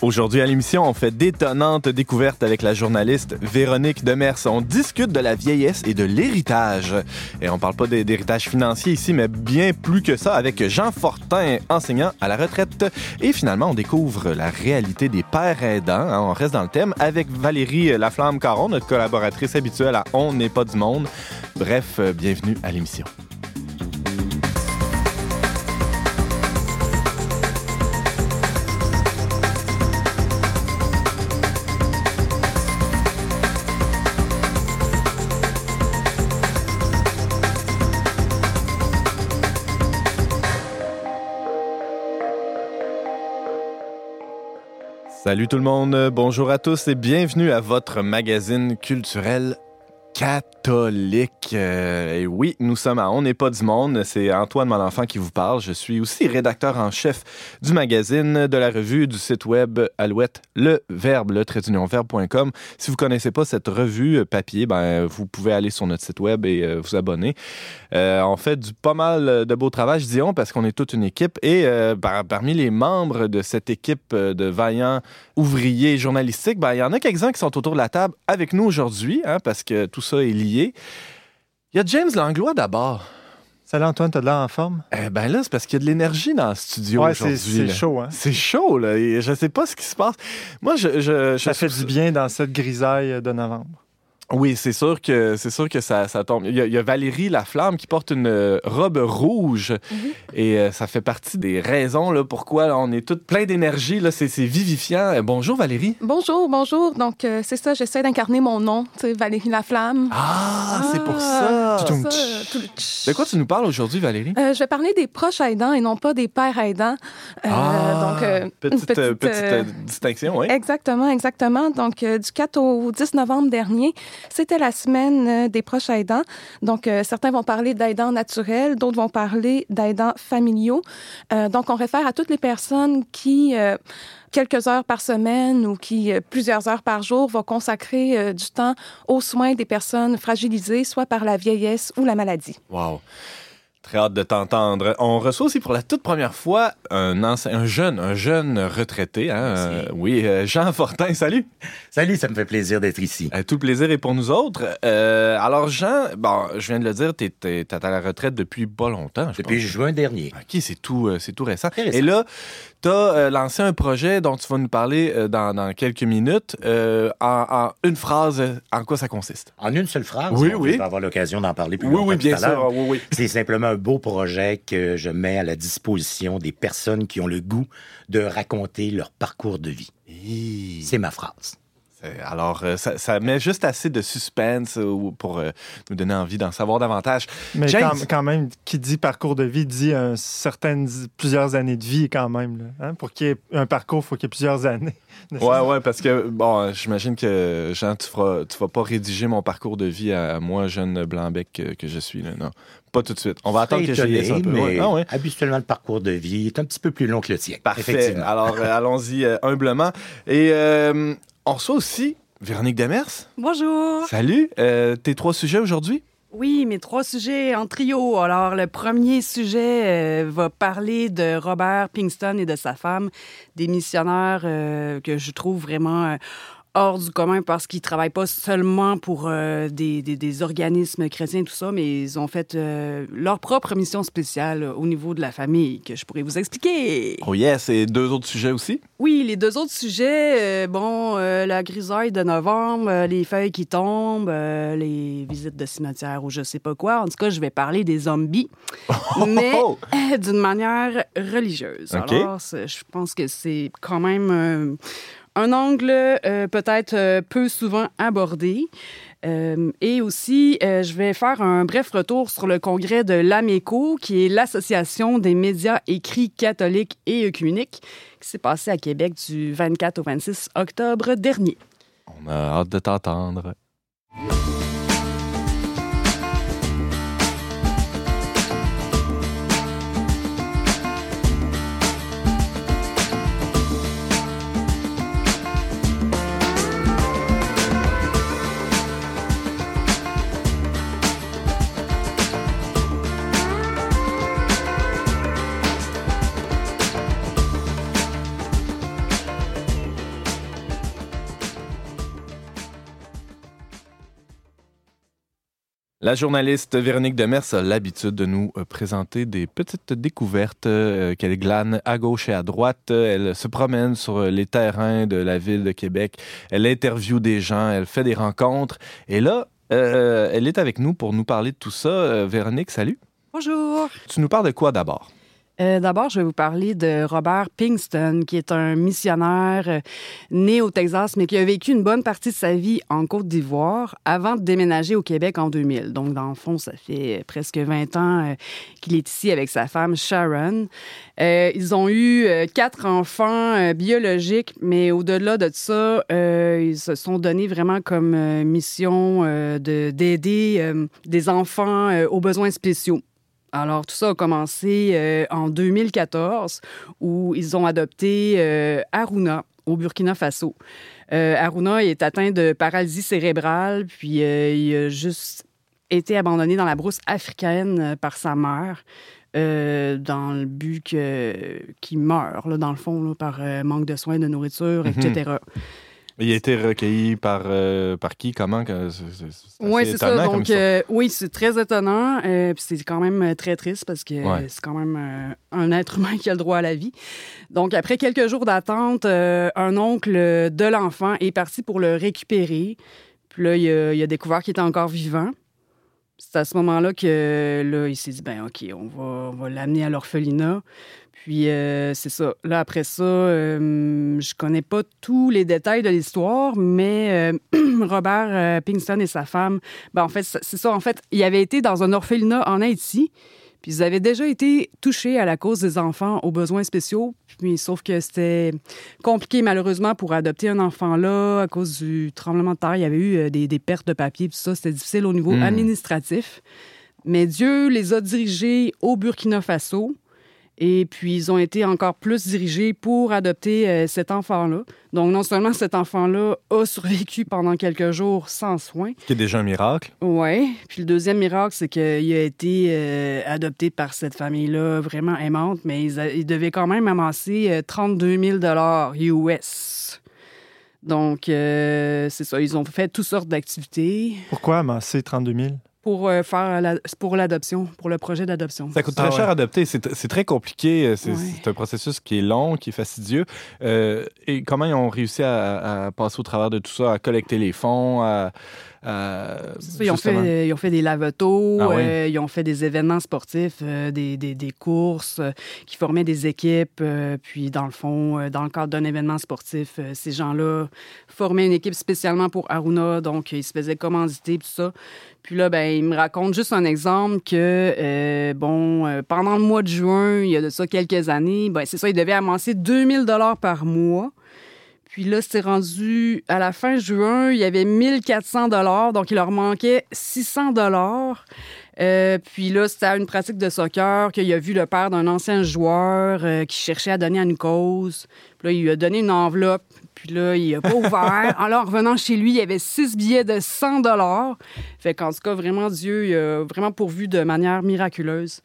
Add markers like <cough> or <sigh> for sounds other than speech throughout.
Aujourd'hui à l'émission, on fait d'étonnantes découvertes avec la journaliste Véronique Demers. On discute de la vieillesse et de l'héritage. Et on parle pas d'héritage financier ici, mais bien plus que ça avec Jean Fortin, enseignant à la retraite. Et finalement, on découvre la réalité des pères aidants. Hein, on reste dans le thème avec Valérie Laflamme-Caron, notre collaboratrice habituelle à On n'est pas du monde. Bref, euh, bienvenue à l'émission. Salut tout le monde, bonjour à tous et bienvenue à votre magazine culturel catholique. Euh, et oui, nous sommes à On n'est pas du monde. C'est Antoine Malenfant qui vous parle. Je suis aussi rédacteur en chef du magazine, de la revue, du site web Alouette, le verbe, le trait. Si vous connaissez pas cette revue euh, papier, ben, vous pouvez aller sur notre site web et euh, vous abonner. On fait du pas mal de beau travail, je on, parce qu'on est toute une équipe. Et parmi les membres de cette équipe de vaillants ouvriers journalistiques, ben, il y en a quelques-uns qui sont autour de la table avec nous aujourd'hui, hein, parce que tout ça est lié. Il y a James Langlois d'abord. Salut Antoine, t'as de l'air en forme? Eh ben là, c'est parce qu'il y a de l'énergie dans le studio ouais, aujourd'hui. C'est chaud, hein? C'est chaud, là. Et je sais pas ce qui se passe. Moi, je. je, Ça fait du bien dans cette grisaille de novembre. Oui, c'est sûr que c'est sûr que ça, ça tombe. Il y, a, Valérie Laflamme qui porte une euh, robe rouge et euh, ça fait partie des raisons là, pourquoi on est toutes plein d'énergie. Là, c'est, vivifiant. Euh, bonjour Valérie. Bonjour, bonjour. Donc c'est ça, j'essaie d'incarner mon nom, tu Valérie Laflamme. Ah, c'est pour ça. ça. De quoi tu nous parles aujourd'hui, Valérie? Je vais parler des proches aidants et non pas des pères aidants. Ah, donc petite, petite, distinction, oui. Exactement, exactement. Donc du 4 au 10 novembre dernier. C'était la semaine euh, des proches aidants. Donc, euh, certains vont parler d'aidants naturels, d'autres vont parler d'aidants familiaux. Euh, donc, on réfère à toutes les personnes qui quelques heures par semaine ou qui, plusieurs heures par jour, vont consacrer du temps aux soins des personnes fragilisées, soit par la vieillesse ou la maladie. Wow. Très hâte de t'entendre. On reçoit aussi pour la toute première fois un, un jeune, un jeune retraité. Hein? Euh, oui, euh, Jean Fortin, salut. Salut, ça me fait plaisir d'être ici. Euh, tout le plaisir est pour nous autres. alors, Jean, bon, je viens de le dire, tu es, à la retraite depuis pas longtemps. depuis juin dernier. OK, c'est tout, c'est tout récent. Et là, tu as lancé un projet dont tu vas nous parler dans, quelques minutes. En, une phrase, en quoi ça consiste? En une seule phrase? Oui, oui. On va avoir l'occasion d'en parler plus oui, Oui, bien sûr. Oui, oui. <laughs> C'est simplement beau projet que je mets à la disposition des personnes qui ont le goût de raconter leur parcours de vie. C'est ma phrase. Alors, euh, ça, met juste assez de suspense euh, pour euh, nous donner envie d'en savoir davantage. Mais quand, même, qui dit parcours de vie dit certaines, plusieurs années de vie quand même. Hein? Pour qu'il y ait un parcours, il faut qu'il y ait plusieurs années. <laughs> Ouais, ouais, parce que, bon, j'imagine que, Jean, tu ne tu vas pas rédiger mon parcours de vie à, moi, jeune blanc-bec que, je suis. Là, non, pas tout de suite. On va attendre que j'aille ça un peu. Mais ah, Habituellement, le parcours de vie est un petit peu plus long que le tien. Parfait. Alors, allons-y humblement. Et on reçoit aussi Véronique Demers. Bonjour. Salut. Euh, tes trois sujets aujourd'hui? Oui, mes trois sujets en trio. Alors, le premier sujet euh, va parler de Robert Pinkston et de sa femme, des missionnaires euh, que je trouve vraiment hors du commun parce qu'ils travaillent pas seulement pour euh, des, des, organismes chrétiens, tout ça, mais ils ont fait euh, leur propre mission spéciale au niveau de la famille que je pourrais vous expliquer. Oh yes, et deux autres sujets aussi? Oui, les deux autres sujets, euh, bon, la grisaille de novembre, les feuilles qui tombent, les visites de cimetière ou je sais pas quoi. En tout cas, je vais parler des zombies, <laughs> mais d'une manière religieuse. Alors, je pense que c'est quand même un angle euh, peut-être euh, peu souvent abordé. Euh, et aussi, je vais faire un bref retour sur le congrès de l'AMECO, qui est l'Association des médias écrits catholiques et œcuméniques, qui s'est passé à Québec du 24 au 26 octobre dernier. On a hâte de t'entendre. La journaliste Véronique Demers a l'habitude de nous euh, présenter des petites découvertes euh, qu'elle glane à gauche et à droite. Elle se promène sur les terrains de la ville de Québec. Elle interviewe des gens, elle fait des rencontres. Et là, euh, elle est avec nous pour nous parler de tout ça. Véronique, salut. Bonjour. Tu nous parles de quoi d'abord? Euh, d'abord, je vais vous parler de Robert Pinkston, qui est un missionnaire euh, né au Texas, mais qui a vécu une bonne partie de sa vie en Côte d'Ivoire avant de déménager au Québec en 2000. Donc, dans le fond, ça fait presque 20 ans euh, qu'il est ici avec sa femme Sharon. ils ont eu quatre enfants biologiques, mais au-delà de ça, ils se sont donnés vraiment comme mission d'aider des enfants aux besoins spéciaux. Alors, tout ça a commencé euh, en 2014 où ils ont adopté euh, Aruna au Burkina Faso. Euh, Aruna est atteint de paralysie cérébrale, puis il a juste été abandonné dans la brousse africaine par sa mère. dans le but qu'il meure, là, dans le fond, par manque de soins, de nourriture, etc. Il a été recueilli par, euh, par qui? Comment? Oui, c'est ça. Donc, euh, oui, c'est très étonnant. Euh, puis c'est quand même très triste parce que c'est quand même un être humain <laughs> qui a le droit à la vie. Donc, après quelques jours d'attente, un oncle de l'enfant est parti pour le récupérer. Puis là, il a, il a découvert qu'il était encore vivant. C'est à ce moment-là que là, il s'est dit, ben OK, on va, on l'amener à l'orphelinat. Puis euh, c'est ça. Là, après ça, euh, je connais pas tous les détails de l'histoire, mais euh, <clears throat> Robert Pinkston et sa femme, ben, en fait, c'est ça. En fait, il avait été dans un orphelinat en Haïti. Puis ils avaient déjà été touchés à la cause des enfants aux besoins spéciaux. Puis, sauf que c'était compliqué, malheureusement, pour adopter un enfant là à cause du tremblement de terre. Il y avait eu des, pertes de papier, puis ça, c'était difficile au niveau hmm. administratif. Mais Dieu les a dirigés au Burkina Faso. Et puis, ils ont été encore plus dirigés pour adopter euh, cet enfant-là. Donc, non seulement cet enfant-là a survécu pendant quelques jours sans soins. Ce qui est déjà un miracle. Oui. Puis le deuxième miracle, c'est qu'il a été euh, adopté par cette famille-là vraiment aimante, mais ils, devaient quand même amasser 32 000 US. Donc, euh, c'est ça. Ils ont fait toutes sortes d'activités. Pourquoi amasser 32 000? Pour euh, faire pour l'adoption, pour le projet d'adoption. Ça coûte très ah cher à adopter. C'est très compliqué. C'est un processus qui est long, qui est fastidieux. Euh, et comment ils ont réussi à, passer au travers de tout ça, à collecter les fonds, à, ils, ont fait, ils, ont fait, des lavetos, ah ils ont fait des événements sportifs, des, des, des, courses qui formaient des équipes. puis, dans le fond, dans le cadre d'un événement sportif, ces gens-là formaient une équipe spécialement pour Aruna. Donc, ils se faisaient commanditer, tout ça. Puis là, ben, il me raconte juste un exemple que, euh, bon, euh, pendant le mois de juin, il y a de ça quelques années, ben, c'est ça, il devait amasser 2000 dollars par mois. Puis là, c'était rendu à la fin juin, il y avait 1400 dollars, donc il leur manquait 600 dollars. Euh, puis là, c'était une pratique de soccer qu'il a vu le père d'un ancien joueur qui cherchait à donner à une cause. Puis là, il lui a donné une enveloppe. Puis là, il n'a pas <laughs> ouvert. Alors, revenant chez lui, il y avait six billets de 100 dollars. Fait qu'en tout cas, vraiment, Dieu il a vraiment pourvu de manière miraculeuse.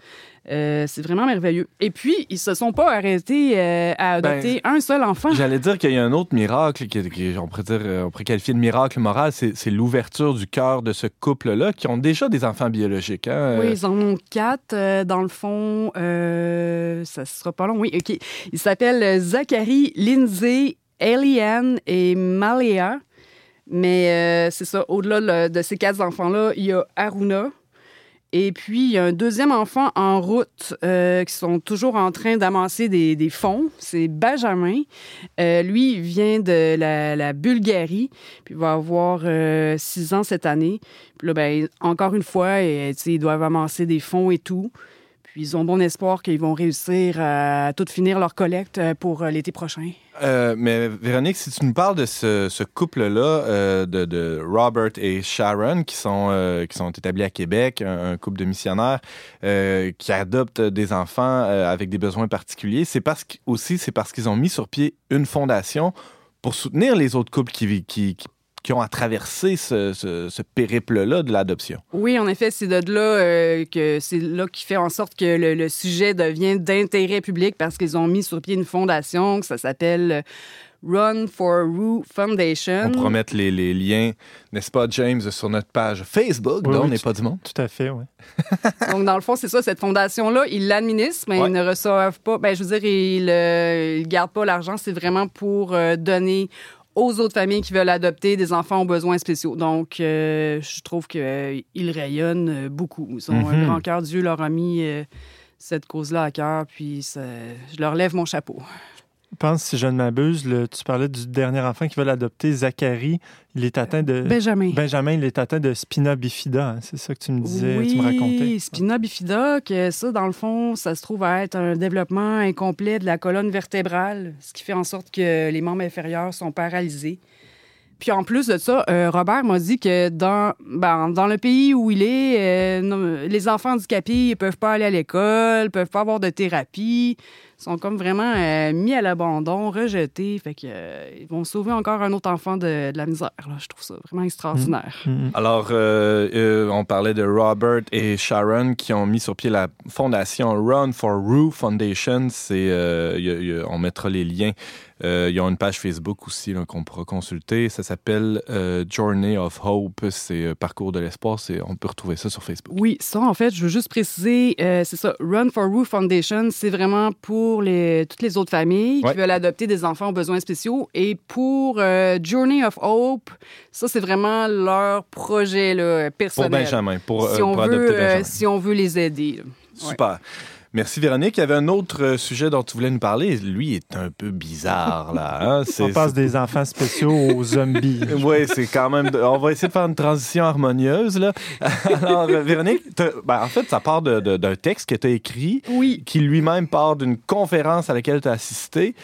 Euh, c'est vraiment merveilleux. Et puis, ils se sont pas arrêtés euh, à ben, adopter un seul enfant. J'allais dire qu'il y a un autre miracle, qui, on, pourrait dire, on pourrait qualifier de miracle moral, c'est l'ouverture du cœur de ce couple-là, qui ont déjà des enfants biologiques. Hein? Oui, ils en ont quatre. Euh, dans le fond, ça sera pas long. Oui, OK. Ils s'appellent Zachary, Lindsay Eliane et Malia. Mais euh, c'est ça, au-delà de ces quatre enfants-là, il y a Aruna. Et puis, il y a un deuxième enfant en route euh, qui sont toujours en train d'amasser des, fonds. C'est Benjamin. Euh, lui, vient de la, Bulgarie, puis il va avoir six ans cette année. Puis là, ben, encore une fois, ils doivent amasser des fonds et tout. Ils ont bon espoir qu'ils vont réussir à tout finir leur collecte pour l'été prochain. Euh, mais Véronique, si tu nous parles de ce, couple-là, euh, de, Robert et Sharon, qui sont, euh, qui sont établis à Québec, un, couple de missionnaires qui adoptent des enfants avec des besoins particuliers, c'est parce aussi c'est parce qu'ils ont mis sur pied une fondation pour soutenir les autres couples qui, qui qui ont à traverser ce, périple-là de l'adoption. Oui, en effet, c'est de là euh, que c'est là qui fait en sorte que le, sujet devient d'intérêt public parce qu'ils ont mis sur pied une fondation, que ça s'appelle Run for Rue Foundation. On pourra mettre les, les liens, n'est-ce pas, James, sur notre page Facebook, Oui, dont oui, n'est pas du monde. Tout à fait, oui. <laughs> <laughs> Donc, dans le fond, c'est ça, cette fondation-là, ils l'administrent, mais Ouais. ils ne reçoivent pas. Ben, je veux dire, ils ne gardent pas l'argent. C'est vraiment pour euh, donner aux autres familles qui veulent adopter des enfants aux besoins spéciaux. Donc, euh, je trouve qu'ils rayonnent euh, beaucoup. Ils ont un Mhm. grand cœur. Dieu leur a mis euh, cette cause-là à cœur, puis ça- je leur lève mon chapeau. Je pense, si je ne m'abuse, tu parlais du dernier enfant qui veut l'adopter, Zachary. Il est atteint de. Benjamin. Benjamin, il est atteint de spina bifida. hein. C'est ça que tu me disais, tu me racontais. Oui, spina bifida, que ça, dans le fond, ça se trouve à être un développement incomplet de la colonne vertébrale, ce qui fait en sorte que les membres inférieurs sont paralysés. Puis en plus de ça, euh, Robert m'a dit que dans, ben, dans le pays où il est, euh, non, les enfants handicapés ne peuvent pas aller à l'école, peuvent pas avoir de thérapie, sont comme vraiment euh, mis à l'abandon, rejetés. Fait que, euh, ils vont sauver encore un autre enfant de, de la misère. là. Je trouve ça vraiment extraordinaire. Mhm. Alors, euh, euh, on parlait de Robert et Sharon qui ont mis sur pied la fondation Run for Rue Foundation. C'est, euh, y a- y a- on mettra les liens. Euh, ils ont une page Facebook aussi qu'on pourra consulter. Ça s'appelle euh, Journey of Hope. C'est euh, Parcours de l'espoir. On peut retrouver ça sur Facebook. Oui, ça, en fait, je veux juste préciser, euh, c'est ça, Run for Rue Foundation, c'est vraiment pour les, toutes les autres familles Ouais. qui veulent adopter des enfants aux besoins spéciaux. Et pour Journey of Hope, ça, c'est vraiment leur projet là, Pour personnel. Benjamin, pour, si, on pour veut, adopter Benjamin. si on veut les aider. là. Super. Merci Véronique. Il y avait un autre euh, sujet dont tu voulais nous parler. Lui est un peu bizarre là. hein. <laughs> On passe des enfants spéciaux aux <laughs> zombies. Oui, c'est quand même. On va essayer de faire une transition harmonieuse. Là. <laughs> Alors, euh, Véronique, ben, en fait, ça part d'un texte que tu as écrit, Oui. qui lui-même part d'une conférence à laquelle tu as assisté,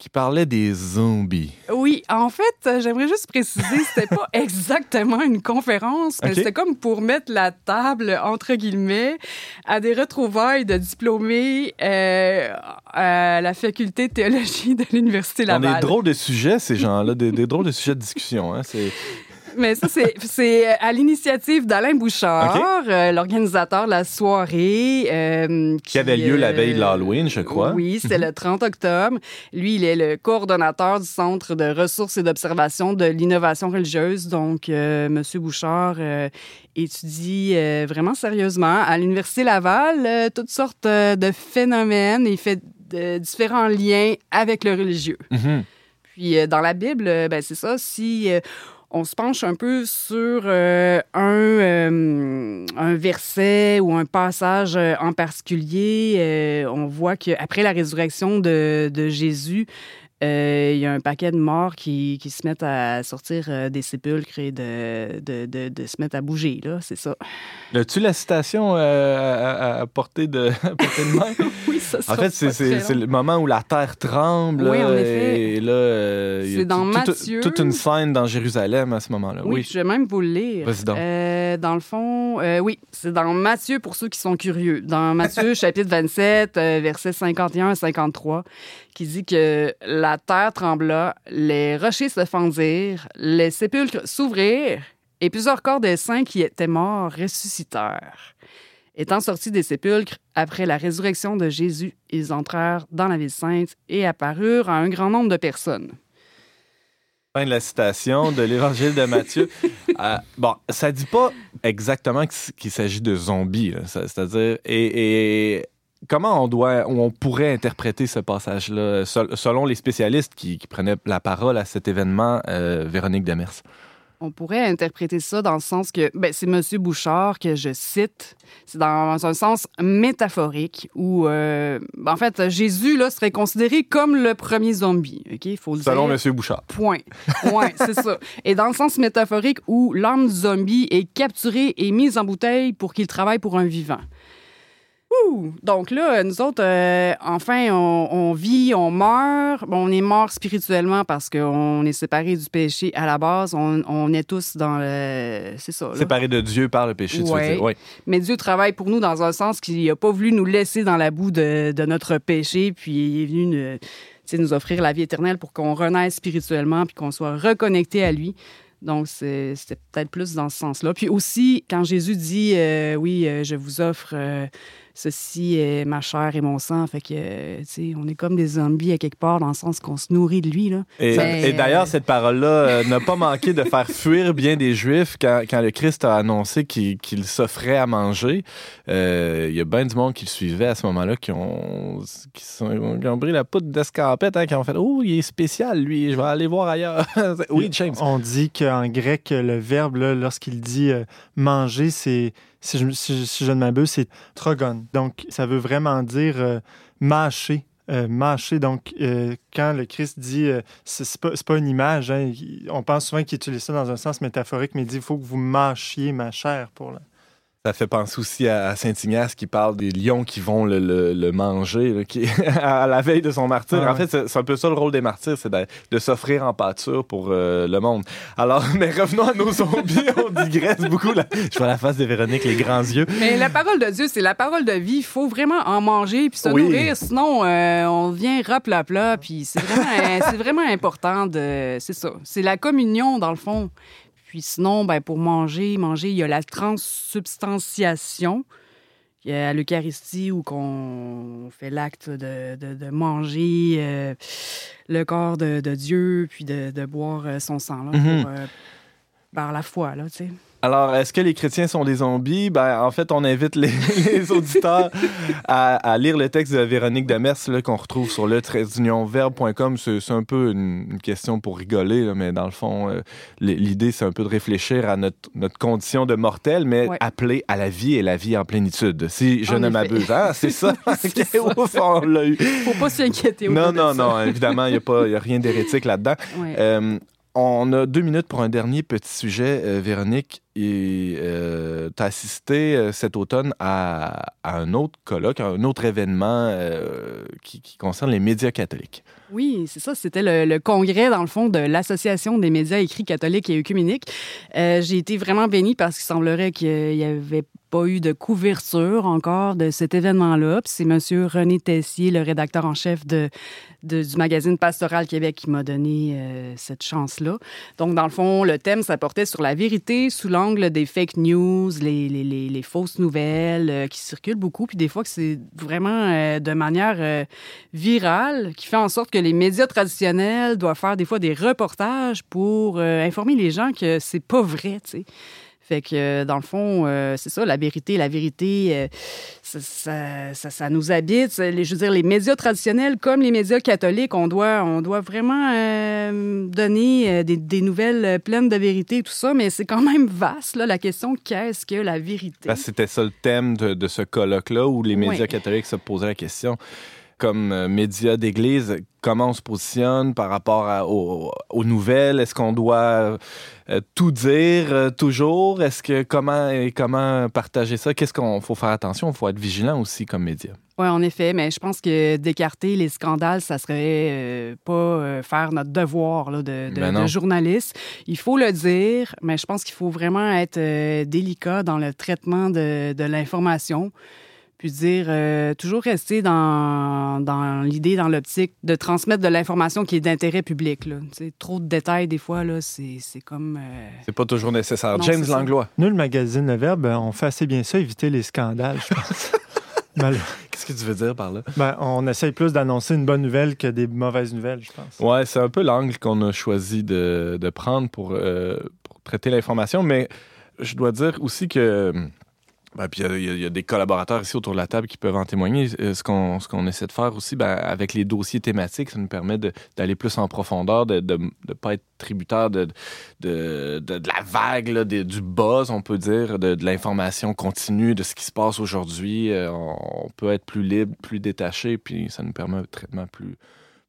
qui parlait des zombies. Oui, en fait, j'aimerais juste préciser, c'était pas <laughs> exactement une conférence, mais c'était comme pour mettre la table, entre guillemets, à des retrouvailles de diplômés euh, à la faculté de théologie de l'Université On Laval. est drôles de sujets, ces gens-là, des, des drôles de sujets de discussion. Hein. C'est- Mais ça, c'est- c'est à l'initiative d'Alain Bouchard, euh, l'organisateur de la soirée. euh, Qui avait lieu la veille de euh, l'Halloween, je crois. Oui, c'était le 30 octobre. Lui, il est le coordonnateur du Centre de ressources et d'observation de l'innovation religieuse. Donc, euh, Monsieur Bouchard euh, étudie euh, vraiment sérieusement à l'Université Laval euh, toutes sortes euh, de phénomènes et il fait différents liens avec le religieux. Mhm. Puis euh, dans la Bible, euh, ben, c'est ça, si euh, on se penche un peu sur euh, un, euh, un verset ou un passage euh, en particulier, euh, on voit qu'après la résurrection de, de Jésus, euh, il y a un paquet de morts qui, qui se mettent à sortir euh, des sépulcres et de, de, de, de se mettre à bouger, là, c'est ça. As-tu la citation euh, à, à- portée de, <laughs> à portée de main? <laughs> Oui, ça En fait, c'est- le moment où la terre tremble. Oui, en effet. Et là, euh, C'est dans tout- Matthieu. toute une scène dans Jérusalem à ce moment-là. Oui, Oui. je vais même vous le lire. Vas-y donc. Euh, dans le fond, euh, oui, c'est dans Matthieu pour ceux qui sont curieux. Dans Matthieu, <laughs> chapitre 27, euh, versets 51 à 53, qui dit que la terre trembla, les rochers se fendirent, les sépulcres s'ouvrirent et plusieurs corps des saints qui étaient morts ressuscitèrent. Étant sortis des sépulcres après la résurrection de Jésus, ils entrèrent dans la ville sainte et apparurent à un grand nombre de personnes. Fin de la citation de l'évangile de Matthieu. <laughs> Euh, bon, ça dit pas exactement qu'il s'agit de zombies, c'est-à-dire et, et comment on doit, ou on pourrait interpréter ce passage-là sel- selon les spécialistes qui, qui prenaient la parole à cet événement, euh, Véronique Demers? On pourrait interpréter ça dans le sens que ben, c'est M. Bouchard que je cite. C'est dans un sens métaphorique où, euh, en fait, Jésus là, serait considéré comme le premier zombie. OK? Il faut le Selon dire. Monsieur Bouchard. Point. Ouais, c'est ça. Et dans le sens métaphorique où l'âme du zombie est capturée et mise en bouteille pour qu'il travaille pour un vivant. Ouh! Donc là, nous autres, euh, enfin, on, on vit, on meurt. Bon, on est mort spirituellement parce qu'on est séparés du péché à la base. On, on est tous dans le... C'est ça. là. Séparé de Dieu par le péché, tu veux Ouais. dire. Oui. Mais Dieu travaille pour nous dans un sens qu'il n'a pas voulu nous laisser dans la boue de, de notre péché, puis il est venu nous, offrir la vie éternelle pour qu'on renaisse spirituellement, puis qu'on soit reconnecté à lui. Donc, c'était peut-être plus dans ce sens-là. Puis aussi, quand Jésus dit, euh, oui, euh, je vous offre ceci est ma chair et mon sang. Fait que, euh, tu sais, on est comme des zombies à quelque part, dans le sens qu'on se nourrit de lui. Là. Et, Mais, et d'ailleurs, euh, cette parole-là euh, n'a pas manqué de faire fuir bien des Juifs quand, quand le Christ a annoncé qu'il s'offrait à manger. Euh, Il y a bien du monde qui le suivait à ce moment-là qui ont, qui, sont- qui ont pris la poudre d'escampette, hein, qui ont fait Oh, il est spécial, lui, je vais aller voir ailleurs. <laughs> oui, James. On dit qu'en grec, le verbe, lorsqu'il dit euh, manger, c'est, si je, si, si je ne m'abuse, c'est trogon. Donc, ça veut vraiment dire euh, mâcher. Euh, mâcher. Donc, euh, quand le Christ dit, euh, c'est pas, pas une image, hein, on pense souvent qu'il utilise ça dans un sens métaphorique, mais il dit il faut que vous mâchiez ma chair pour la. Ça fait penser aussi à, Saint-Ignace qui parle des lions qui vont le, le- le manger là, qui, <laughs> à la veille de son martyr. Ah en fait, c'est un peu ça le rôle des martyrs, c'est de, de s'offrir en pâture pour euh, le monde. Alors, <laughs> mais revenons à nos zombies, on digresse beaucoup. Là. Je vois la face de Véronique, les grands yeux. Mais la parole de Dieu, c'est la parole de vie. Il faut vraiment en manger puis se Oui. nourrir, sinon euh, on devient raplapla. Puis c'est vraiment, <laughs> c'est vraiment important de, c'est ça, c'est la communion dans le fond. Puis sinon, ben pour manger, manger, il y a la transsubstantiation. Il y a l'Eucharistie où qu'on fait l'acte de, de- de manger euh, le corps de, de Dieu puis de, boire euh, son sang là, Mhm. pour, euh, par la foi là, tu sais. Alors, est-ce que les chrétiens sont des zombies? Ben, en fait, on invite les, <laughs> les auditeurs à, à lire le texte de Véronique Demers qu'on retrouve sur le verbe.com. C'est un peu une, une question pour rigoler, là, mais dans le fond, euh, l'idée, c'est un peu de réfléchir à notre, notre condition de mortel, mais Ouais. à la vie et la vie en plénitude. Si je En ne m'abuse. Hein? C'est ça? <laughs> <laughs> C'est Ok, ça. ouf, on l'a eu. Faut pas s'inquiéter. Non, non, non. Évidemment, il n'y a, a rien d'hérétique là-dedans. Ouais. Euh, on a deux minutes pour un dernier petit sujet, euh, Véronique. Et tu as assisté euh, cet automne à, un autre colloque, à un autre événement euh, qui, concerne les médias catholiques. Oui, c'est ça. C'était le, congrès, dans le fond, de l'Association des médias écrits catholiques et œcuméniques. Euh, J'ai été vraiment bénie parce qu'il semblerait qu'il n'y avait pas eu de couverture encore de cet événement-là. Puis c'est M. René Tessier, le rédacteur en chef de, du magazine Pastoral Québec, qui m'a donné euh, cette chance-là. Donc, dans le fond, le thème, ça portait sur la vérité sous l'angle des fake news, les, les- les- fausses nouvelles euh, qui circulent beaucoup. Puis des fois, que c'est vraiment euh, de manière virale, qui fait en sorte que les médias traditionnels doivent faire des fois des reportages pour informer les gens que c'est pas vrai, tu sais. Fait que, euh, dans le fond, euh, c'est ça, la vérité. La vérité, euh, ça, ça, ça- ça nous habite. Les- je veux dire, les médias traditionnels, comme les médias catholiques, on doit, on doit vraiment euh, donner des, des nouvelles pleines de vérité et tout ça, mais c'est quand même vaste, là, la question qu'est-ce que la vérité? C'était ça le thème de, de ce colloque-là où les médias catholiques se posaient la question. Comme euh, médias d'église, comment on se positionne par rapport à- aux, aux nouvelles? Est-ce qu'on doit euh, tout dire euh, toujours? Est-ce que comment et comment partager ça? Qu'est-ce qu'on faut faire attention? Il faut être vigilant aussi comme média. Oui, en effet, mais je pense que d'écarter les scandales, ça serait euh, pas faire notre devoir là, de, de- Ben de journaliste. Il faut le dire, mais je pense qu'il faut vraiment être délicat dans le traitement de, de l'information. Puis dire, euh, toujours rester dans, dans l'idée, dans l'optique de transmettre de l'information qui est d'intérêt public. Là. Trop de détails, des fois, là, c'est c'est comme... euh, C'est pas toujours nécessaire. Non, James. Langlois, Nous, le magazine Le Verbe, on fait assez bien ça, éviter les scandales, je pense. <laughs> Mal- qu'est-ce que tu veux dire par là? ben, on essaye plus d'annoncer une bonne nouvelle que des mauvaises nouvelles, je pense. Ouais, c'est un peu l'angle qu'on a choisi de, de prendre pour, euh, pour traiter l'information, mais je dois dire aussi que. Ben, puis il y a- des collaborateurs ici autour de la table qui peuvent en témoigner. Euh, Ce qu'on ce qu'on essaie de faire aussi, ben, avec les dossiers thématiques, ça nous permet d'aller plus en profondeur, de ne pas être tributaire de, de, de- la vague, là, du buzz, on peut dire, de, l'information continue, de ce qui se passe aujourd'hui. Euh, on peut être plus libre, plus détaché, puis ça nous permet un traitement plus,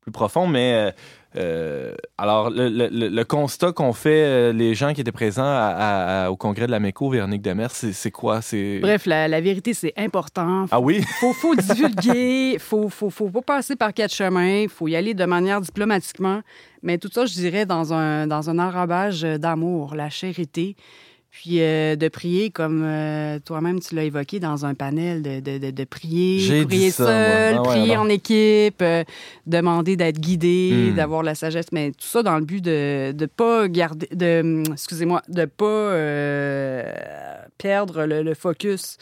plus profond. Mais euh, euh, alors, le, le- le- le constat qu'ont fait euh, les gens qui étaient présents à- à- à- au congrès de la MECO, Véronique Demers, c'est quoi? C'est... Bref, la, la vérité, c'est important. Ah oui? faut, faut divulguer, <laughs> faut, faut, faut pas passer par quatre chemins, faut y aller de manière diplomatiquement. Mais tout ça, je dirais, dans un, dans un enrobage d'amour, la charité. Puis euh, de prier, comme euh, toi-même tu l'as évoqué, dans un panel, de, de, de, de prier, prier ça, seul, Ah ouais, prier alors. en équipe, euh, demander d'être guidé, Hmm. d'avoir la sagesse, mais tout ça dans le but de ne pas garder, de, excusez-moi, de pas perdre le, le focus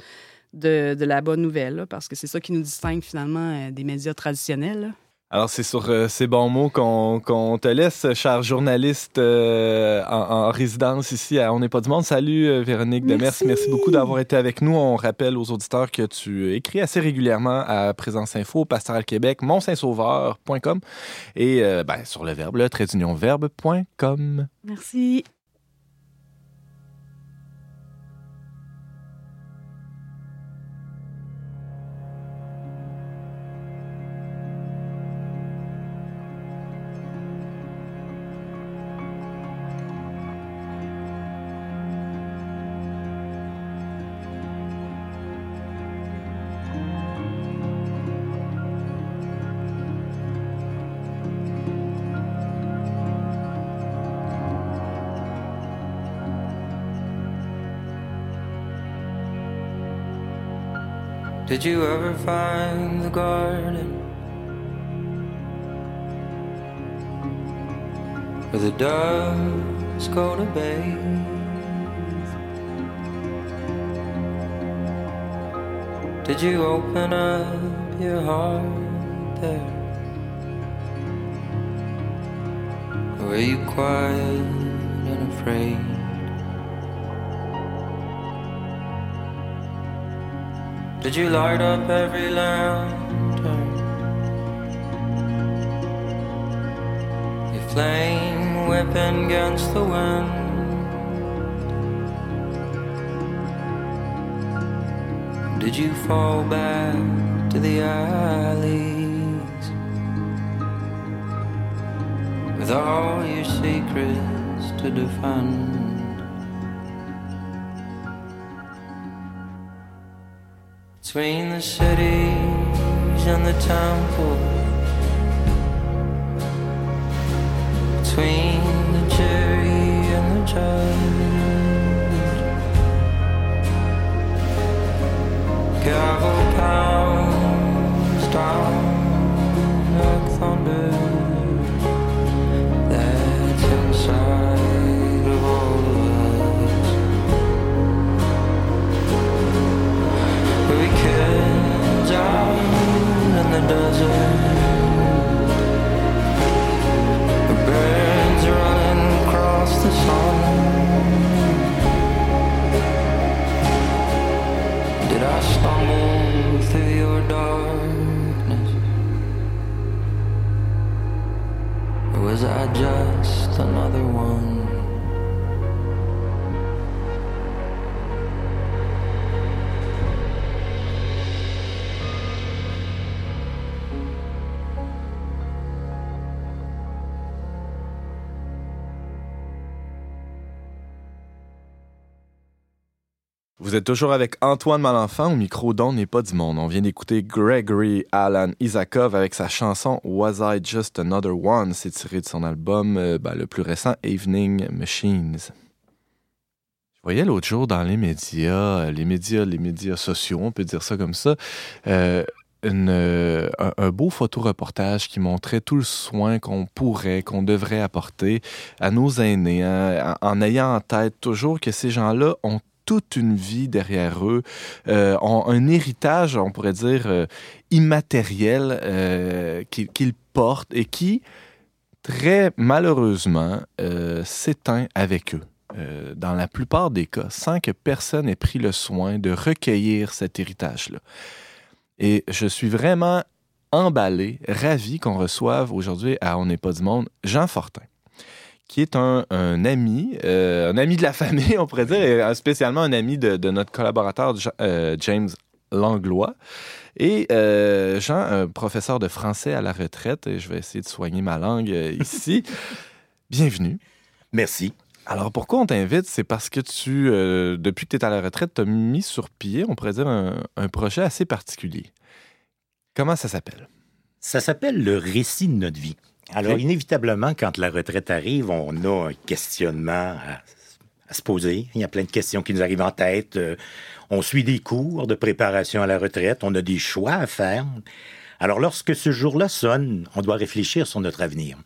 de, de la bonne nouvelle, là, parce que c'est ça qui nous distingue finalement des médias traditionnels. là. Alors, c'est sur euh, ces bons mots qu'on te laisse, cher journaliste euh, en, en résidence ici à On n'est pas du monde. Salut, euh, Véronique Demers. Merci. Merci beaucoup d'avoir été avec nous. On rappelle aux auditeurs que tu écris assez régulièrement à Présence Info, Pastoral Québec, montsaintsauveur.com et euh, ben, sur le verbe, le trait d'union verbe.com. Merci. Did you ever find the garden where the doves go to bathe? Did you open up your heart there? Were you quiet and afraid? Did you light up every lantern? Your flame whipping against the wind. Did you fall back to the alleys with all your secrets to defend? Between the cities and the temple Between the jury and the judge. Gavel pounds 的钟 Vous êtes toujours avec Antoine Malenfant au micro d'On n'est pas du monde. On vient d'écouter Gregory Alan Isakov avec sa chanson Was I Just Another One? C'est tiré de son album euh, ben, le plus récent, Evening Machines. Je voyais l'autre jour dans les médias, euh, les médias, les médias sociaux, on peut dire ça comme ça, euh, un, un beau photoreportage qui montrait tout le soin qu'on pourrait, qu'on devrait apporter à nos aînés, hein, en, en ayant en tête toujours que ces gens-là ont toute une vie derrière eux, euh, ont un héritage, on pourrait dire, euh, immatériel euh, qu'ils portent et qui, très malheureusement, s'éteint avec eux. dans la plupart des cas, sans que personne ait pris le soin de recueillir cet héritage-là. Et je suis vraiment emballé, ravi qu'on reçoive aujourd'hui à On n'est pas du monde Jean Fortin qui est un, un ami, euh, un ami de la famille, <laughs> on pourrait dire, et spécialement un ami de, de notre collaborateur euh, James Langlois. Et euh, Jean, un professeur de français à la retraite, et je vais essayer de soigner ma langue ici. <laughs> Bienvenue. Merci. Alors, pourquoi on t'invite? C'est parce que tu, depuis que tu es à la retraite, tu as mis sur pied, on pourrait dire, un, un projet assez particulier. Comment ça s'appelle? Ça s'appelle le récit de notre vie. Alors, inévitablement, quand la retraite arrive, on a un questionnement à, à se poser. Il y a plein de questions qui nous arrivent en tête. Euh, on suit des cours de préparation à la retraite. On a des choix à faire. Alors, lorsque ce jour-là sonne, on doit réfléchir sur notre avenir.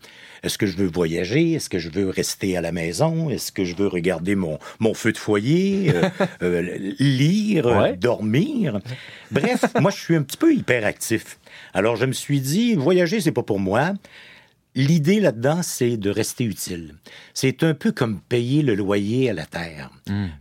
Est-ce que je veux voyager? Est-ce que je veux rester à la maison? Est-ce que je veux regarder mon, mon feu de foyer, euh, <laughs> euh, lire, Ouais. dormir? Bref, moi, je suis un petit peu hyperactif. Alors, je me suis dit, voyager, c'est pas pour moi. L'idée là-dedans, c'est de rester utile. C'est un peu comme payer le loyer à la terre.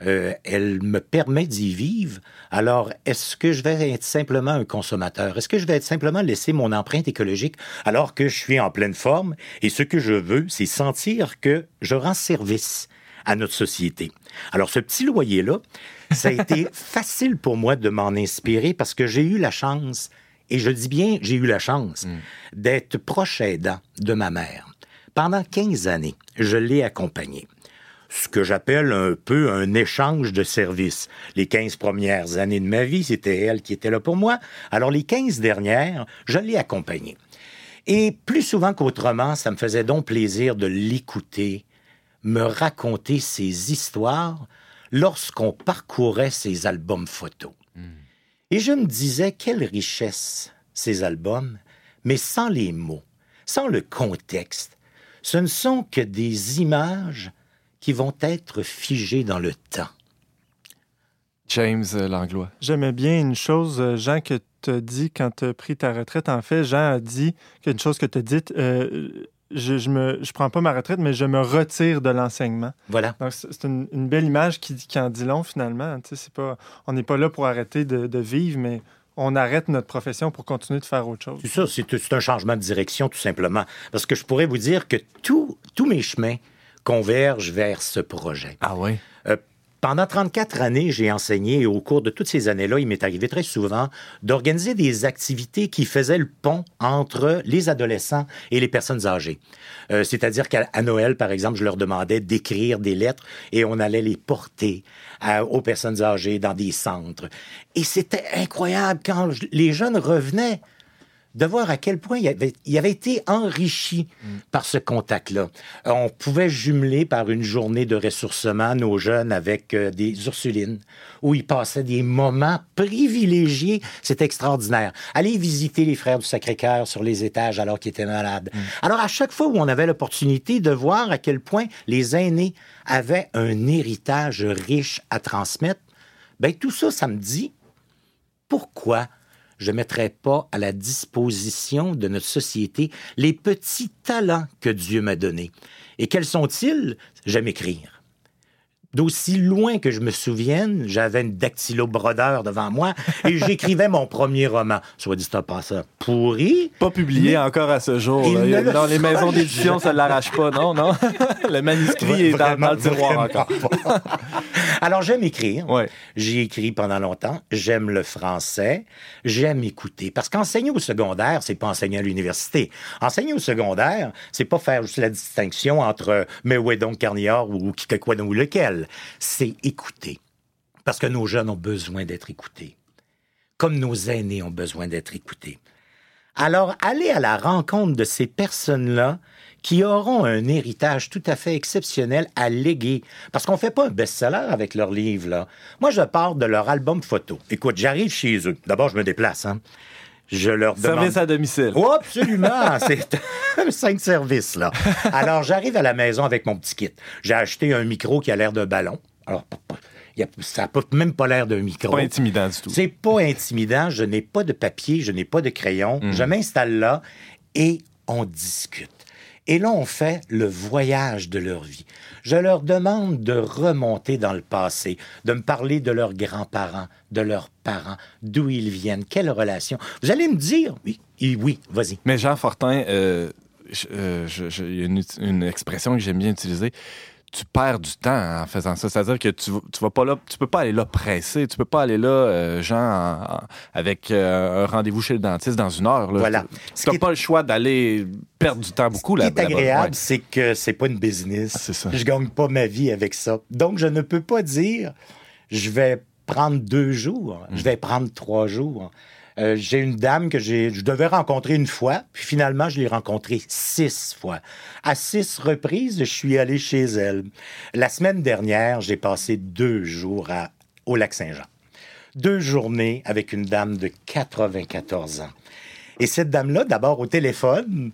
Euh, elle me permet d'y vivre. Alors, est-ce que je vais être simplement un consommateur? Est-ce que je vais être simplement laisser mon empreinte écologique alors que je suis en pleine forme? Et ce que je veux, c'est sentir que je rends service à notre société. Alors, ce petit loyer-là, ça a été <laughs> facile pour moi de m'en inspirer parce que j'ai eu la chance, et je dis bien j'ai eu la chance, d'être proche aidant de ma mère. Pendant 15 années, je l'ai accompagnée. Ce que j'appelle un peu un échange de services. Les 15 premières années de ma vie, c'était elle qui était là pour moi. Alors, les 15 dernières, je l'ai accompagnée. Et plus souvent qu'autrement, ça me faisait donc plaisir de l'écouter, me raconter ses histoires lorsqu'on parcourait ses albums photos. Et je me disais, quelle richesse ces albums, mais sans les mots, sans le contexte. Ce ne sont que des images qui vont être figées dans le temps. James euh, Langlois. J'aimais bien une chose, euh, Jean, que tu as dit quand tu as pris ta retraite. En fait, Jean a dit qu'une chose que tu as dite, euh, je, je me, je prends pas ma retraite, mais je me retire de l'enseignement. Voilà. Donc, c'est une, une belle image qui, qui en dit long, finalement. Tu sais, c'est pas, on n'est pas là pour arrêter de, de vivre, mais on arrête notre profession pour continuer de faire autre chose. C'est ça, c'est c'est un changement de direction, tout simplement. Parce que je pourrais vous dire que tous tous mes chemins convergent vers ce projet. Ah oui? Euh, pendant 34 années, j'ai enseigné et au cours de toutes ces années-là, il m'est arrivé très souvent d'organiser des activités qui faisaient le pont entre les adolescents et les personnes âgées. Euh, C'est-à-dire qu'à Noël, par exemple, je leur demandais d'écrire des lettres et on allait les porter à- aux personnes âgées dans des centres. Et c'était incroyable quand les jeunes revenaient de voir à quel point il avait, il avait été enrichi par ce contact-là. Euh, On pouvait jumeler par une journée de ressourcement nos jeunes avec euh, des Ursulines, où ils passaient des moments privilégiés. C'était extraordinaire. Aller visiter les frères du Sacré-Cœur sur les étages alors qu'ils étaient malades. Alors, à chaque fois où on avait l'opportunité de voir à quel point les aînés avaient un héritage riche à transmettre, ben tout ça, ça me dit pourquoi je ne mettrais pas à la disposition de notre société les petits talents que Dieu m'a donnés. Et quels sont-ils? J'aime écrire. D'aussi loin que je me souvienne, j'avais une dactylo-brodeur devant moi et j'écrivais mon premier roman. Soit dit en passant, pourri. Pas publié encore à ce jour. Là. le Dans les maisons d'édition, ça ne l'arrache pas, non, non? <laughs> le manuscrit est dans, dans le tiroir encore. Alors, j'aime écrire. Ouais. J'ai écrit pendant longtemps. J'aime le français. J'aime écouter. Parce qu'enseigner au secondaire, c'est pas enseigner à l'université. Enseigner au secondaire, c'est pas faire juste la distinction entre mais où est donc Carnior ou qui que quoi ou lequel? C'est écouter. Parce que nos jeunes ont besoin d'être écoutés. Comme nos aînés ont besoin d'être écoutés. Alors, allez à la rencontre de ces personnes-là qui auront un héritage tout à fait exceptionnel à léguer. Parce qu'on fait pas un best-seller avec leurs livres. Moi, je pars de leur album photo. Écoute, j'arrive chez eux. D'abord, je me déplace, hein. Je leur demande... Service à domicile. Oh, absolument! <laughs> C'est un cinq services, là. Alors, j'arrive à la maison avec mon petit kit. J'ai acheté un micro qui a l'air d'un ballon. Alors, ça n'a même pas l'air d'un micro. Pas intimidant du tout. C'est pas intimidant. Je n'ai pas de papier, je n'ai pas de crayon. Mm. Je m'installe là et on discute. Et là, on fait le voyage de leur vie. Je leur demande de remonter dans le passé, de me parler de leurs grands-parents, de leurs parents, d'où ils viennent, quelle relation. Vous allez me dire, oui, oui, vas-y. Mais Jean Fortin, euh, euh, il y a une, une expression que j'aime bien utiliser. Tu perds du temps en faisant ça. C'est-à-dire que tu, tu vas pas là, tu peux pas aller là pressé. Tu peux pas aller là, euh, en- en- avec euh, un rendez-vous chez le dentiste dans une heure. Là. Voilà. Tu Ce n'as est- pas le choix d'aller perdre du temps beaucoup Ce là qui est agréable, c'est que c'est pas une business. Ah, c'est ça. Je gagne pas ma vie avec ça. Donc, je ne peux pas dire, je vais prendre deux jours, Mm. je vais prendre trois jours. Euh, j'ai une dame que je devais rencontrer une fois, puis finalement, je l'ai rencontrée six fois. À six reprises, je suis allé chez elle. La semaine dernière, j'ai passé deux jours au Lac-Saint-Jean. Deux journées avec une dame de 94 ans. Et cette dame-là, d'abord au téléphone,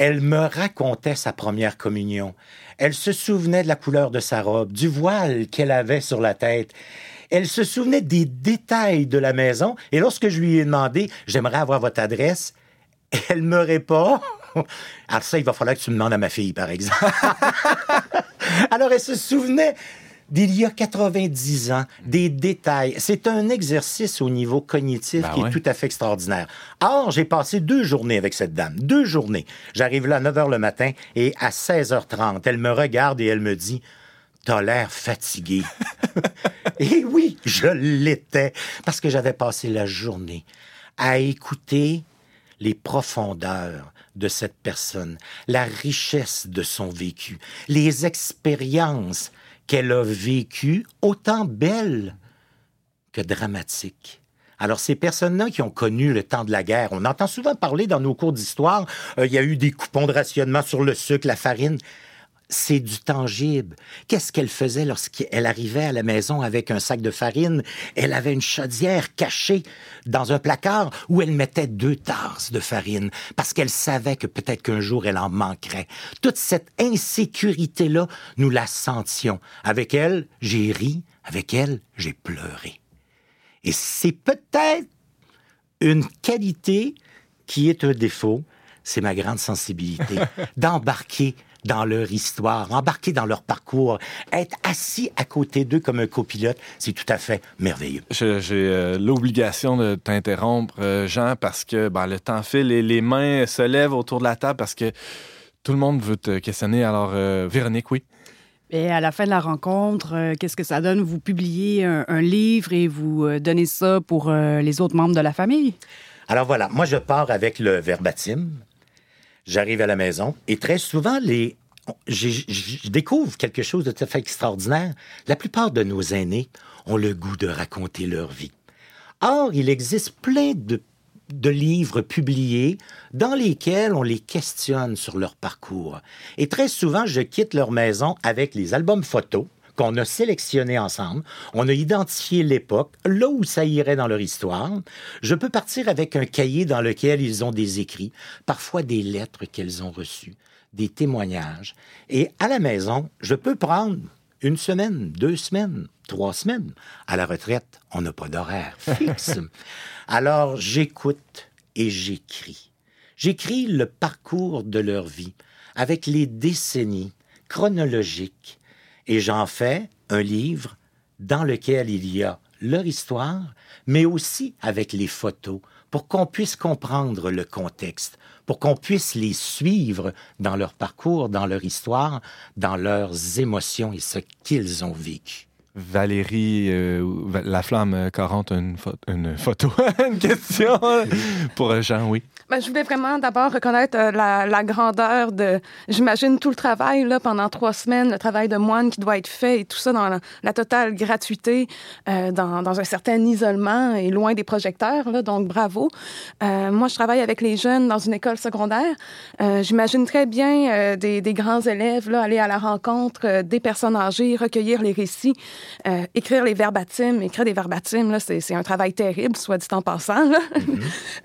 Elle me racontait sa première communion. Elle se souvenait de la couleur de sa robe, du voile qu'elle avait sur la tête. Elle se souvenait des détails de la maison. Et lorsque je lui ai demandé, j'aimerais avoir votre adresse, <laughs> elle me répond, <laughs> alors ça, il va falloir que tu me demandes à ma fille, par exemple. <laughs> alors elle se souvenait d'il y a 90 ans, des détails. C'est un exercice au niveau cognitif Ben qui ouais. est tout à fait extraordinaire. Or, j'ai passé deux journées avec cette dame. Deux journées. J'arrive là à 9 h le matin et à 16h30, elle me regarde et elle me dit T'as l'air fatigué. <laughs> et oui, je l'étais parce que j'avais passé la journée à écouter les profondeurs de cette personne, la richesse de son vécu, les expériences qu'elle a vécues, autant belles que dramatiques. Alors, ces personnes-là qui ont connu le temps de la guerre, on entend souvent parler dans nos cours d'histoire, euh, il y a eu des coupons de rationnement sur le sucre, la farine. C'est du tangible. Qu'est-ce qu'elle faisait lorsqu'elle arrivait à la maison avec un sac de farine? Elle avait une chaudière cachée dans un placard où elle mettait deux tasses de farine parce qu'elle savait que peut-être qu'un jour elle en manquerait. Toute cette insécurité-là, nous la sentions. Avec elle, j'ai ri. Avec elle, j'ai pleuré. Et c'est peut-être une qualité qui est un défaut, c'est ma grande sensibilité, <laughs> d'embarquer dans leur histoire, embarquer dans leur parcours, être assis à côté d'eux comme un copilote, c'est tout à fait merveilleux. J'ai euh, l'obligation de t'interrompre, euh, Jean, parce que ben, le temps file et les mains se lèvent autour de la table parce que tout le monde veut te questionner. Alors, euh, Véronique, oui. Et à la fin de la rencontre, euh, qu'est-ce que ça donne? Vous publiez un, un livre et vous euh, donnez ça pour euh, les autres membres de la famille? Alors voilà, moi je pars avec le verbatim, j'arrive à la maison et très souvent, je découvre quelque chose de tout à fait extraordinaire. La plupart de nos aînés ont le goût de raconter leur vie. Or, il existe plein de livres publiés dans lesquels on les questionne sur leur parcours. Et très souvent, je quitte leur maison avec les albums photos qu'on a sélectionnés ensemble. On a identifié l'époque, là où ça irait dans leur histoire. Je peux partir avec un cahier dans lequel ils ont des écrits, parfois des lettres qu'elles ont reçues, des témoignages. Et à la maison, je peux prendre une semaine, deux semaines, trois semaines. À la retraite, on n'a pas d'horaire fixe. <laughs> Alors, j'écoute et j'écris. J'écris le parcours de leur vie avec les décennies chronologiques et j'en fais un livre dans lequel il y a leur histoire, mais aussi avec les photos pour qu'on puisse comprendre le contexte, pour qu'on puisse les suivre dans leur parcours, dans leur histoire, dans leurs émotions et ce qu'ils ont vécu. Valérie euh, Va- La Flamme euh, Corrente, une, pho- une photo, <laughs> une question pour Jean, oui. Ben, je voulais vraiment d'abord reconnaître euh, la, la grandeur de, j'imagine, tout le travail là, pendant trois semaines, le travail de moine qui doit être fait et tout ça dans la, la totale gratuité, euh, dans, dans un certain isolement et loin des projecteurs. Là, donc, bravo. Euh, moi, je travaille avec les jeunes dans une école secondaire. J'imagine très bien des, des grands élèves là, aller à la rencontre des personnes âgées, recueillir les récits, écrire les verbatims. Écrire des verbatims, c'est, un travail terrible, soit dit en passant. Là.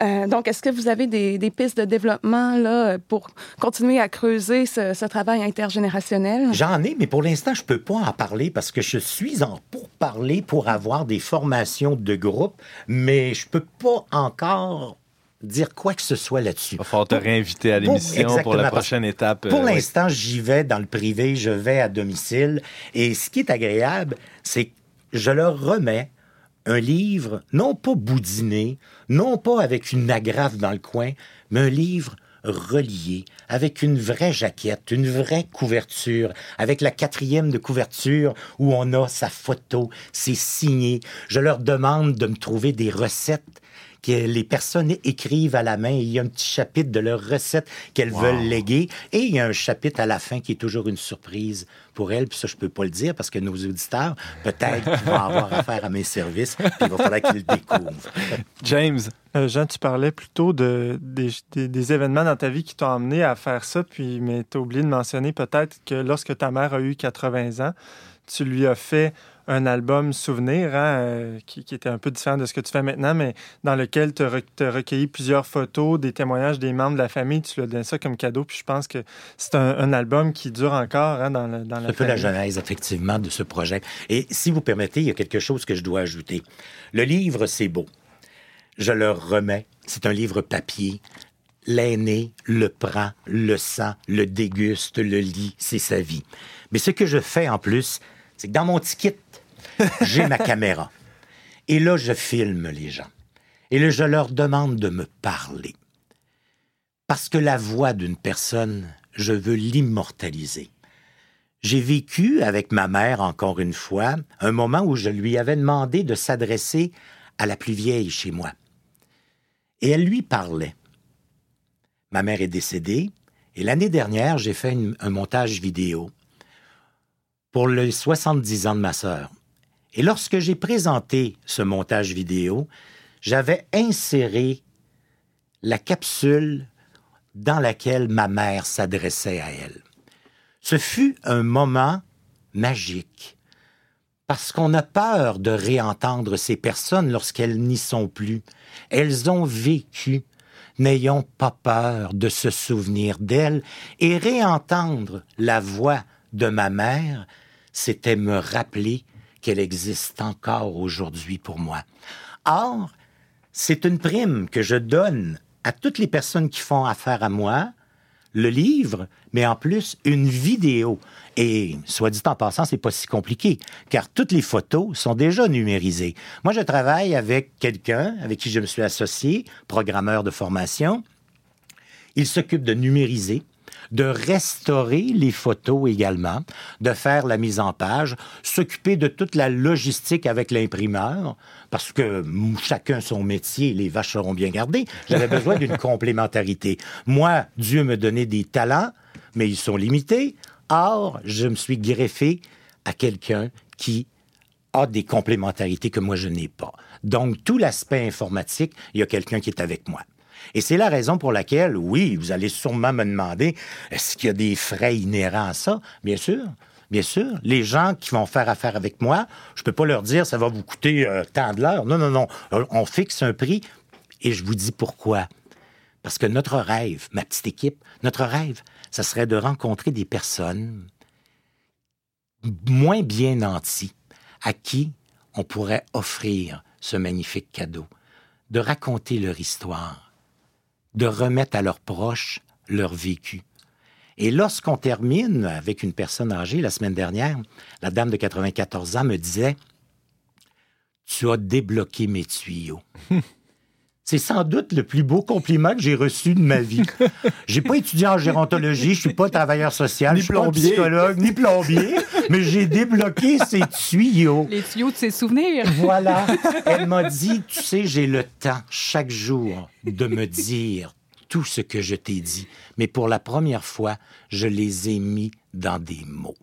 Euh, donc, est-ce que vous avez des, des pistes de développement là, pour continuer à creuser ce, ce travail intergénérationnel? J'en ai, mais pour l'instant, je peux pas en parler parce que je suis en pourparler pour avoir des formations de groupe, mais je peux pas encore dire quoi que ce soit là-dessus. Il va falloir te réinviter à l'émission pour la prochaine étape. Pour euh, oui. l'instant, j'y vais dans le privé, je vais à domicile. Et ce qui est agréable, c'est que je leur remets un livre, non pas boudiné, non pas avec une agrafe dans le coin, mais un livre relié, avec une vraie jaquette, une vraie couverture, avec la quatrième de couverture où on a sa photo, c'est signé. Je leur demande de me trouver des recettes que les personnes écrivent à la main. Il y a un petit chapitre de leurs recettes qu'elles veulent léguer. Et il y a un chapitre à la fin qui est toujours une surprise pour elles. Puis ça, je peux pas le dire parce que nos auditeurs, peut-être, qu'ils vont avoir <laughs> affaire à mes services. Puis il va falloir qu'ils le découvrent. James, Euh, Jean, tu parlais plutôt de, des, des- des événements dans ta vie qui t'ont amené à faire ça, puis, mais tu as oublié de mentionner peut-être que lorsque ta mère a eu 80 ans, tu lui as fait un album souvenir hein, euh, qui, qui était un peu différent de ce que tu fais maintenant, mais dans lequel tu as recueilli plusieurs photos, des témoignages des membres de la famille. Tu lui as donné ça comme cadeau. Puis je pense que c'est un, un album qui dure encore hein, dans, le, dans la C'est un peu la genèse, effectivement, de ce projet. Et si vous permettez, il y a quelque chose que je dois ajouter. Le livre, c'est beau. Je le remets. C'est un livre papier. L'aîné le prend, le sent, le déguste, le lit. C'est sa vie. Mais ce que je fais en plus, c'est que dans mon ticket, <laughs> j'ai ma caméra. Et là, je filme les gens. Et là, je leur demande de me parler. Parce que la voix d'une personne, je veux l'immortaliser. J'ai vécu avec ma mère, encore une fois, un moment où je lui avais demandé de s'adresser à la plus vieille chez moi. Et elle lui parlait. Ma mère est décédée, et l'année dernière, j'ai fait un montage vidéo pour les 70 ans de ma sœur. Et lorsque j'ai présenté ce montage vidéo, j'avais inséré la capsule dans laquelle ma mère s'adressait à elle. Ce fut un moment magique, parce qu'on a peur de réentendre ces personnes lorsqu'elles n'y sont plus. Elles ont vécu. N'ayons pas peur de se souvenir d'elles et réentendre la voix de ma mère, c'était me rappeler qu'elle existe encore aujourd'hui pour moi. Or, c'est une prime que je donne à toutes les personnes qui font affaire à moi, le livre, mais en plus une vidéo. Et soit dit en passant, c'est pas si compliqué, car toutes les photos sont déjà numérisées. Moi, je travaille avec quelqu'un avec qui je me suis associé, programmeur de formation. Il s'occupe de numériser, de restaurer les photos également, de faire la mise en page, s'occuper de toute la logistique avec l'imprimeur, parce que chacun son métier, les vaches seront bien gardées. J'avais <laughs> besoin d'une complémentarité. Moi, Dieu me donnait des talents, mais ils sont limités. Or, je me suis greffé à quelqu'un qui a des complémentarités que moi je n'ai pas. Donc, tout l'aspect informatique, il y a quelqu'un qui est avec moi. Et c'est la raison pour laquelle, oui, vous allez sûrement me demander, est-ce qu'il y a des frais inhérents à ça? Bien sûr. Bien sûr, les gens qui vont faire affaire avec moi, je peux pas leur dire ça va vous coûter euh, tant de l'heure. Non, non, non. Euh, On fixe un prix et je vous dis pourquoi. Parce que notre rêve, ma petite équipe, notre rêve, ça serait de rencontrer des personnes moins bien nantis à qui on pourrait offrir ce magnifique cadeau, de raconter leur histoire, de remettre à leurs proches leur vécu. Et lorsqu'on termine avec une personne âgée, la semaine dernière, la dame de 94 ans me disait Tu as débloqué mes tuyaux. C'est sans doute le plus beau compliment que j'ai reçu de ma vie. <laughs> J'ai pas étudié en gérontologie, je suis pas travailleur social, Ni je suis pas plombier. psychologue, ni plombier, mais j'ai débloqué <laughs> ces tuyaux. Les tuyaux de ses souvenirs. Voilà. <laughs> Elle m'a dit, tu sais, j'ai le temps chaque jour de me dire tout ce que je t'ai dit. Mais pour la première fois, je les ai mis dans des mots.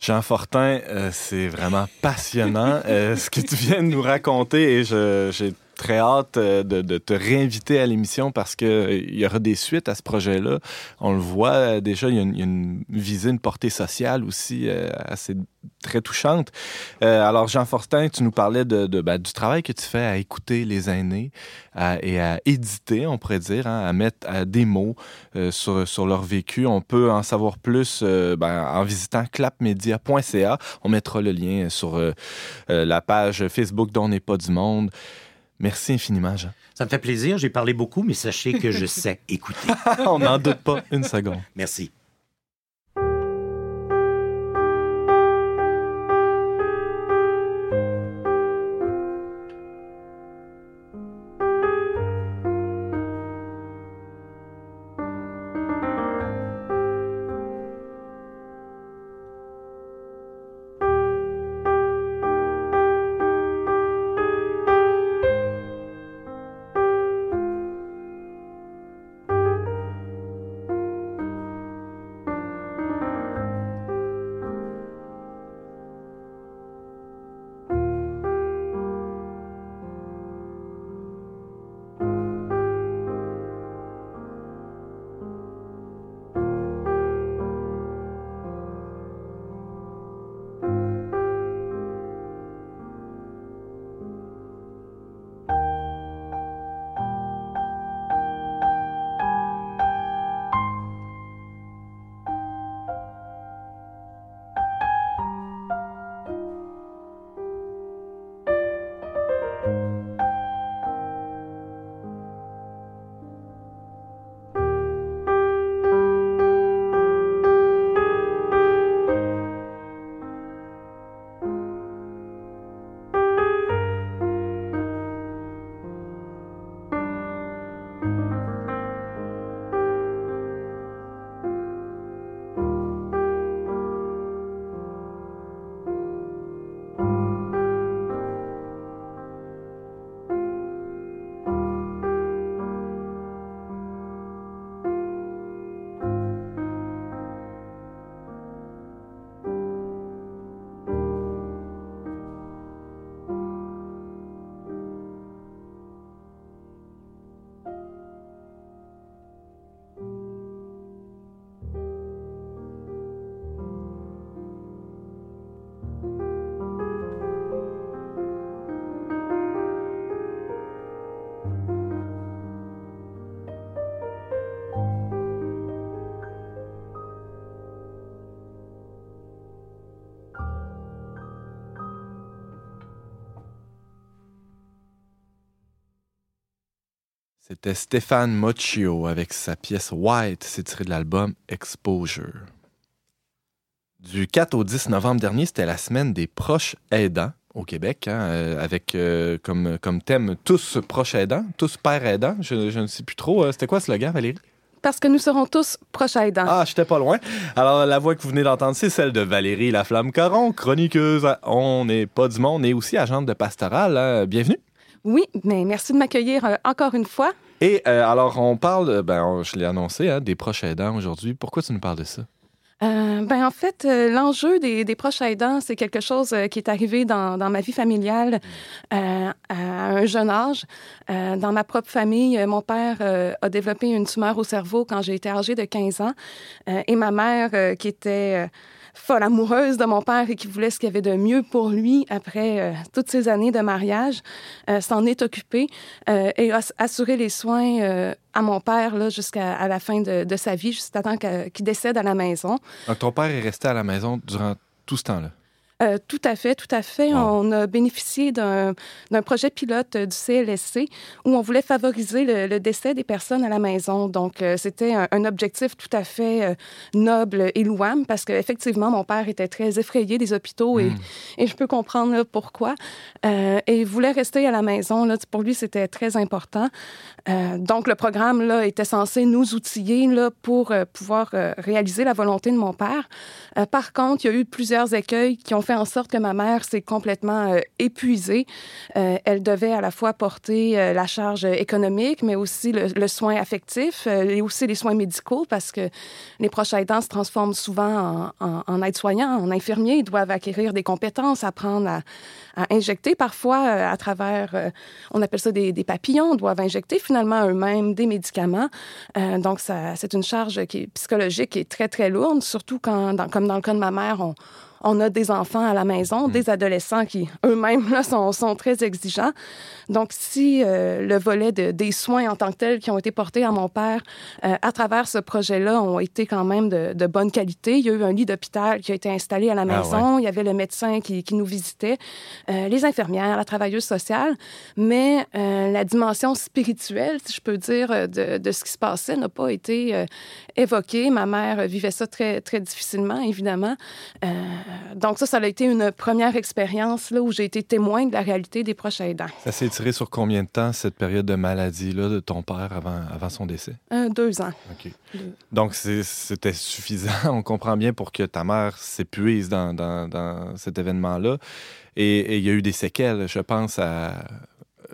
Jean Fortin, euh, c'est vraiment passionnant euh, ce que tu viens de nous raconter et j'ai très hâte euh, de, te réinviter à l'émission parce que euh, y aura des suites à ce projet-là. On le voit euh, déjà, il y a une, visée, une portée sociale aussi assez très touchante. Alors Jean Fortin, tu nous parlais ben, du travail que tu fais à écouter les aînés et à éditer, on pourrait dire, hein, à mettre des mots sur, leur vécu. On peut en savoir plus ben, en visitant clapmedia.ca. On mettra le lien sur la page Facebook d'On n'est pas du monde. Merci infiniment, Jean. Ça me fait plaisir, j'ai parlé beaucoup, mais sachez que je <laughs> sais écouter. On n'en doute pas une seconde. Merci. C'était Stéphane Mochio avec sa pièce White, c'est tiré de l'album Exposure. Du 4 au 10 novembre dernier, c'était la semaine des proches aidants au Québec, hein, euh, avec euh, comme, comme thème tous proches aidants, tous pères aidants. Je, je ne sais plus trop. Euh, C'était quoi ce slogan, Valérie? Parce que nous serons tous proches aidants. Ah, j'étais pas loin. Alors, la voix que vous venez d'entendre, c'est celle de Valérie Laflamme-Caron, chroniqueuse. à On n'est pas du monde et aussi agente de pastoral. hein. Bienvenue. Oui, mais merci de m'accueillir encore une fois. Et euh, alors, on parle, euh, ben, je l'ai annoncé, hein, des proches aidants aujourd'hui. Pourquoi tu nous parles de ça? Euh, ben en fait, l'enjeu des, des proches aidants, c'est quelque chose qui est arrivé dans, dans ma vie familiale à un jeune âge. Dans ma propre famille, mon père a développé une tumeur au cerveau quand j'ai été âgée de 15 ans. Et ma mère, qui était folle amoureuse de mon père et qui voulait ce qu'il y avait de mieux pour lui après euh, toutes ces années de mariage, euh, s'en est occupée euh, et a assuré les soins à mon père là, jusqu'à la fin de, sa vie, jusqu'à temps qu'il décède à la maison. Donc, ton père est resté à la maison durant tout ce temps-là? Euh, tout à fait, tout à fait. Wow. On a bénéficié d'un projet pilote euh, du CLSC où on voulait favoriser le, le décès des personnes à la maison. Donc, euh, c'était un, un objectif tout à fait euh, noble et louable parce qu'effectivement, mon père était très effrayé des hôpitaux et, Mm. et je peux comprendre là, pourquoi. Et il voulait rester à la maison. Là, pour lui, c'était très important. Donc, le programme là, était censé nous outiller là, pour pouvoir réaliser la volonté de mon père. Par contre, il y a eu plusieurs écueils qui ont fait en sorte que ma mère s'est complètement euh, épuisée. Euh, elle devait à la fois porter euh, la charge économique, mais aussi le, soin affectif et aussi les soins médicaux parce que les proches aidants se transforment souvent en, en, en aides-soignants, en infirmiers. Ils doivent acquérir des compétences, apprendre à, injecter parfois à travers, on appelle ça des, des papillons, doivent injecter finalement eux-mêmes des médicaments. Donc, c'est une charge qui psychologique qui est très, très lourde, surtout quand, comme dans le cas de ma mère, on, on a des enfants à la maison, des adolescents qui eux-mêmes là, sont, sont très exigeants. Donc, si euh, le volet de- des soins en tant que tels qui ont été portés à mon père euh, à travers ce projet-là ont été quand même de, de bonne qualité, il y a eu un lit d'hôpital qui a été installé à la Ah maison, il y avait le médecin qui, qui nous visitait, euh, les infirmières, la travailleuse sociale, mais euh, la dimension spirituelle, si je peux dire, euh, de, de ce qui se passait n'a pas été euh, évoquée. Ma mère vivait ça très, très difficilement, évidemment. Euh, donc ça, ça a été une première expérience là, où j'ai été témoin de la réalité des proches aidants. Ça s'est tiré sur combien de temps, cette période de maladie-là de ton père avant, avant son décès? Un, deux ans. OK. Deux. Donc, c'était suffisant, <laughs> on comprend bien, pour que ta mère s'épuise dans, dans- dans cet événement-là. Et et il y a eu des séquelles, je pense, à...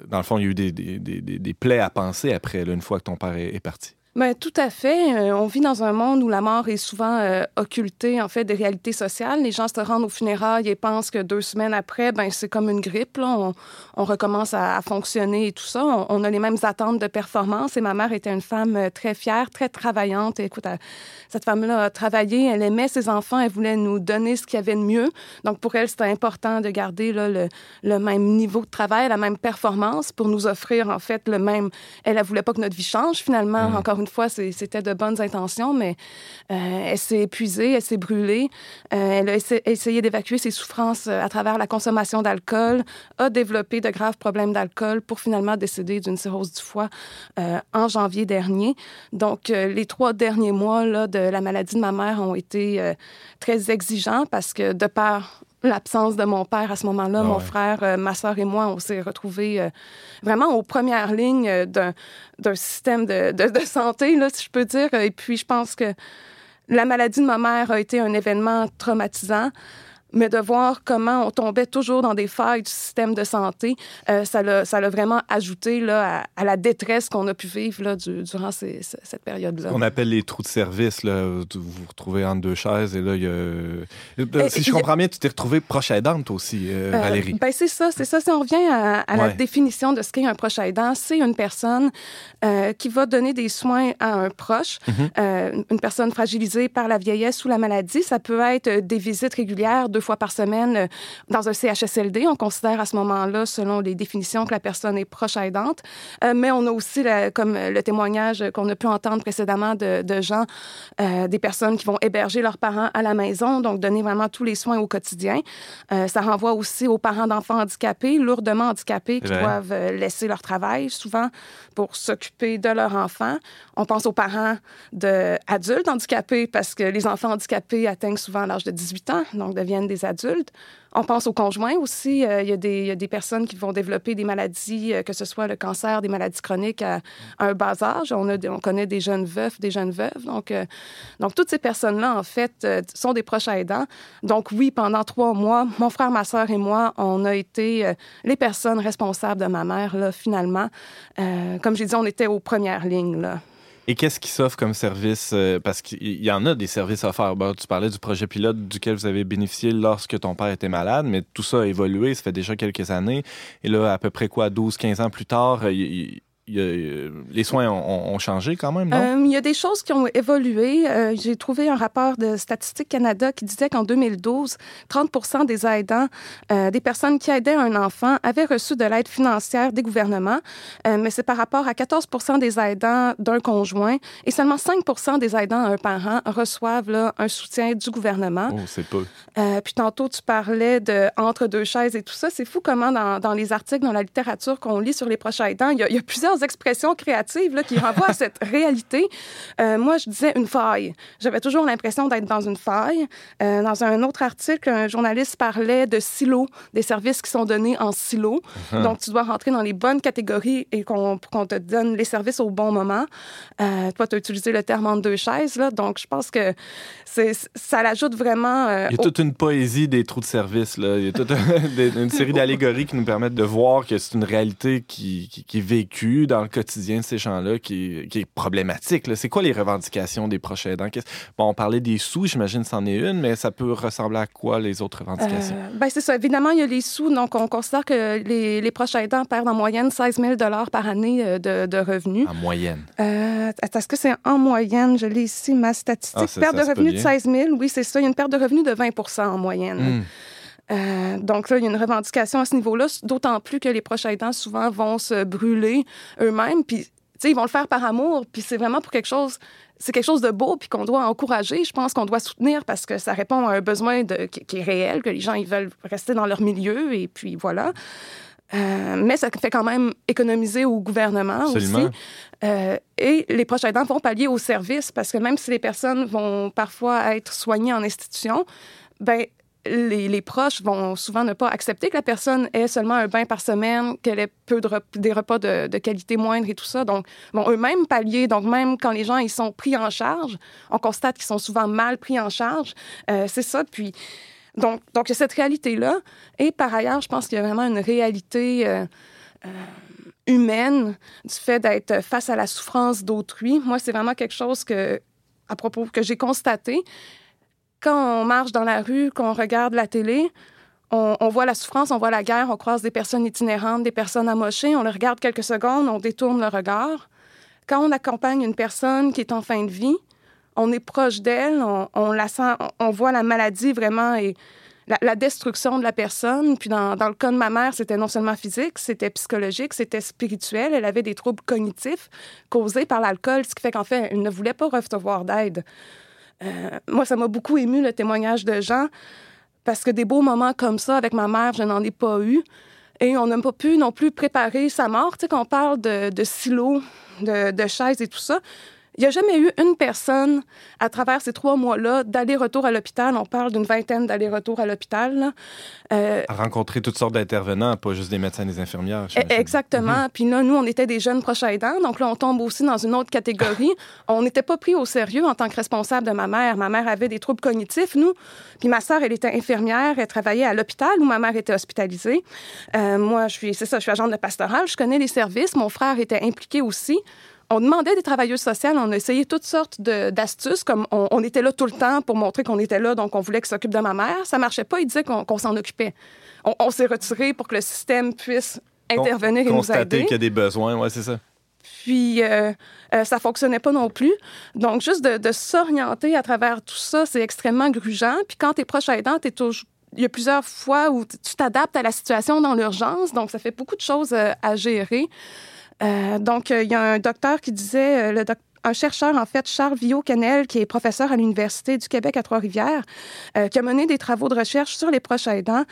Dans le fond, il y a eu des, des- des- des- des plaies à penser après, là, une fois que ton père est, est parti. Ben, tout à fait. Euh, on vit dans un monde où la mort est souvent euh, occultée, en fait, des réalités sociales. Les gens se rendent aux funérailles et pensent que deux semaines après, ben, c'est comme une grippe. Là. On, on recommence à, à fonctionner et tout ça. On, on a les mêmes attentes de performance. Et ma mère était une femme euh, très fière, très travaillante. Et écoute, elle- cette femme-là a travaillé, elle aimait ses enfants, elle voulait nous donner ce qu'il y avait de mieux. Donc, pour elle, c'était important de garder là, le, le même niveau de travail, la même performance pour nous offrir, en fait, le même... Elle, elle voulait pas que notre vie change, finalement. Mhm. Encore une fois, c'était de bonnes intentions, mais euh, elle s'est épuisée, elle s'est brûlée. Euh, elle a essa- essayé d'évacuer ses souffrances euh, à travers la consommation d'alcool, a développé de graves problèmes d'alcool pour finalement décéder d'une cirrhose du foie en janvier dernier. Donc, les trois derniers mois de la maladie de ma mère ont été très exigeants parce que de par l'absence de mon père à ce moment-là, Ah mon frère, euh, ma soeur et moi, on s'est retrouvés euh, vraiment aux premières lignes euh, d'un d'un système de, de, de santé, là, si je peux dire. Et puis, je pense que la maladie de ma mère a été un événement traumatisant. Mais de voir comment on tombait toujours dans des failles du système de santé, euh, ça l'a vraiment ajouté là, à, à la détresse qu'on a pu vivre là, du- durant ces- cette période-là. On appelle les trous de service, là. Vous vous retrouvez entre deux chaises et là, il y a... Euh, Si Et- je comprends bien, tu t'es retrouvée proche aidante aussi, euh, Euh, Valérie. ben c'est ça, c'est ça. Si on revient à, à la définition de ce qu'est un proche aidant, c'est une personne euh, qui va donner des soins à un proche, Mhm. une personne fragilisée par la vieillesse ou la maladie. Ça peut être des visites régulières, deux deux fois par semaine euh, dans un CHSLD. On considère à ce moment-là, selon les définitions, que la personne est proche aidante. Euh, mais on a aussi, comme le témoignage qu'on a pu entendre précédemment de, de gens, des personnes qui vont héberger leurs parents à la maison, donc donner vraiment tous les soins au quotidien. ça renvoie aussi aux parents d'enfants handicapés, lourdement handicapés, qui doivent laisser leur travail souvent pour s'occuper de leur enfant. On pense aux parents d'adultes handicapés parce que les enfants handicapés atteignent souvent l'âge de 18 ans, donc deviennent des adultes. On pense aux conjoints aussi. Euh, il, y a des, des, personnes qui vont développer des maladies, euh, que ce soit le cancer, des maladies chroniques à, un bas âge. On, a, on connaît des jeunes veufs, des jeunes veuves. Donc, euh, donc toutes ces personnes-là, en fait, sont des proches aidants. Donc oui, pendant trois mois, mon frère, ma soeur et moi, on a été les personnes responsables de ma mère, là, finalement. comme j'ai dit, on était aux premières lignes, là. Et qu'est-ce qui s'offre comme service? Euh, parce qu'il y en a des services offerts. Bon, tu parlais du projet pilote duquel vous avez bénéficié lorsque ton père était malade, mais tout ça a évolué, ça fait déjà quelques années. Et là, à peu près quoi, 12-15 ans plus tard, il, euh, les soins ont, changé quand même, non? Euh, il y a des choses qui ont évolué. Euh, j'ai trouvé un rapport de Statistique Canada qui disait qu'en 2012, 30% des aidants, des personnes qui aidaient un enfant, avaient reçu de l'aide financière des gouvernements, mais c'est par rapport à 14 des aidants d'un conjoint et seulement 5 des aidants d'un parent reçoivent là, un soutien du gouvernement. Oh, c'est peu. puis tantôt, tu parlais de entre deux chaises et tout ça. C'est fou comment dans, dans, les articles, dans la littérature qu'on lit sur les proches aidants, il y a, il y a plusieurs expressions créatives là, qui renvoient à cette <laughs> réalité. Euh, moi, je disais une faille. J'avais toujours l'impression d'être dans une faille. Euh, dans un autre article, un journaliste parlait de silos, des services qui sont donnés en silos. Uh-huh. Donc, tu dois rentrer dans les bonnes catégories et qu'on te donne les services au bon moment. Euh, toi, tu as utilisé le terme en deux chaises. Là, donc, je pense que ça l'ajoute vraiment... Il y a toute une poésie des trous de service. Là. Il y a toute <laughs> une série d'allégories qui nous permettent de voir que c'est une réalité qui, qui, qui est vécue dans le quotidien de ces gens-là qui, est problématique. C'est quoi les revendications des proches aidants? Bon, on parlait des sous, j'imagine que c'en est une, mais ça peut ressembler à quoi les autres revendications? Euh, ben c'est ça. Évidemment, il y a les sous. Donc, on considère que les, les proches aidants perdent en moyenne 16 000 par année euh, de, revenus. En moyenne? Euh, Est-ce que c'est en moyenne? Je l'ai ici, ma statistique. Ah, perte de revenus de 16 000, oui, c'est ça. Il y a une perte de revenus de 20% en moyenne. Hmm. Euh, donc là, il y a une revendication à ce niveau-là, d'autant plus que les proches aidants souvent vont se brûler eux-mêmes, puis ils vont le faire par amour, puis c'est vraiment pour quelque chose, c'est quelque chose de beau, puis qu'on doit encourager. Je pense qu'on doit soutenir parce que ça répond à un besoin de, qui, est réel, que les gens ils veulent rester dans leur milieu, et puis voilà. Euh, mais ça fait quand même économiser au gouvernement aussi. Euh, et les proches aidants vont pallier au service parce que même si les personnes vont parfois être soignées en institution, ben les, proches vont souvent ne pas accepter que la personne ait seulement un bain par semaine, qu'elle ait peu de des repas de, qualité moindre et tout ça. Donc, vont eux-mêmes pallier. Donc, même quand les gens ils sont pris en charge, on constate qu'ils sont souvent mal pris en charge. Euh, c'est ça. Puis, donc, donc, il y a cette réalité-là. Et par ailleurs, je pense qu'il y a vraiment une réalité euh, euh, humaine du fait d'être face à la souffrance d'autrui. Moi, c'est vraiment quelque chose que à propos que j'ai constaté quand on marche dans la rue, qu'on regarde la télé, on, voit la souffrance, on voit la guerre, on croise des personnes itinérantes, des personnes amochées, on les regarde quelques secondes, on détourne le regard. Quand on accompagne une personne qui est en fin de vie, on est proche d'elle, on, la sent, voit la maladie vraiment et la, destruction de la personne. Puis dans, dans, le cas de ma mère, c'était non seulement physique, c'était psychologique, c'était spirituel. Elle avait des troubles cognitifs causés par l'alcool, ce qui fait qu'en fait, elle ne voulait pas recevoir d'aide. Euh, moi, ça m'a beaucoup ému le témoignage de Jean, parce que des beaux moments comme ça avec ma mère, je n'en ai pas eu. Et on n'a pas pu non plus préparer sa mort. Tu sais, qu'on parle de, de silos, de, de chaises et tout ça. Il n'y a jamais eu une personne à travers ces trois mois-là d'aller-retour à l'hôpital. On parle d'une vingtaine d'aller-retour à l'hôpital. Euh, à rencontrer toutes sortes d'intervenants, pas juste des médecins et des infirmières. E-, exactement. Mhm. Puis là, nous, on était des jeunes proches aidants. Donc là, on tombe aussi dans une autre catégorie. <laughs> on n'était pas pris au sérieux en tant que responsable de ma mère. Ma mère avait des troubles cognitifs, nous. Puis ma sœur, elle était infirmière. Elle travaillait à l'hôpital où ma mère était hospitalisée. Euh, moi, je suis, c'est ça, je suis agente de pastoral. Je connais les services. Mon frère était impliqué aussi on demandait des travailleuses sociales, on a essayé toutes sortes d'astuces, comme on, était là tout le temps pour montrer qu'on était là, donc on voulait que s'occupe de ma mère. Ça marchait pas, ils disaient qu'on s'en occupait. On, s'est retiré pour que le système puisse intervenir et nous aider. Constater qu'il y a des besoins, ouais, c'est ça. Puis, euh, euh, ça fonctionnait pas non plus. Donc, juste de, s'orienter à travers tout ça, c'est extrêmement grugeant. Puis, quand tu es proche aidant, tu es toujours il y a plusieurs fois où tu t'adaptes à la situation dans l'urgence, donc ça fait beaucoup de choses euh, à gérer. Euh, donc, il y a un docteur qui disait, le un chercheur, en fait, Charles Villot-Canel, qui est professeur à l'Université du Québec à Trois-Rivières, qui a mené des travaux de recherche sur les proches aidants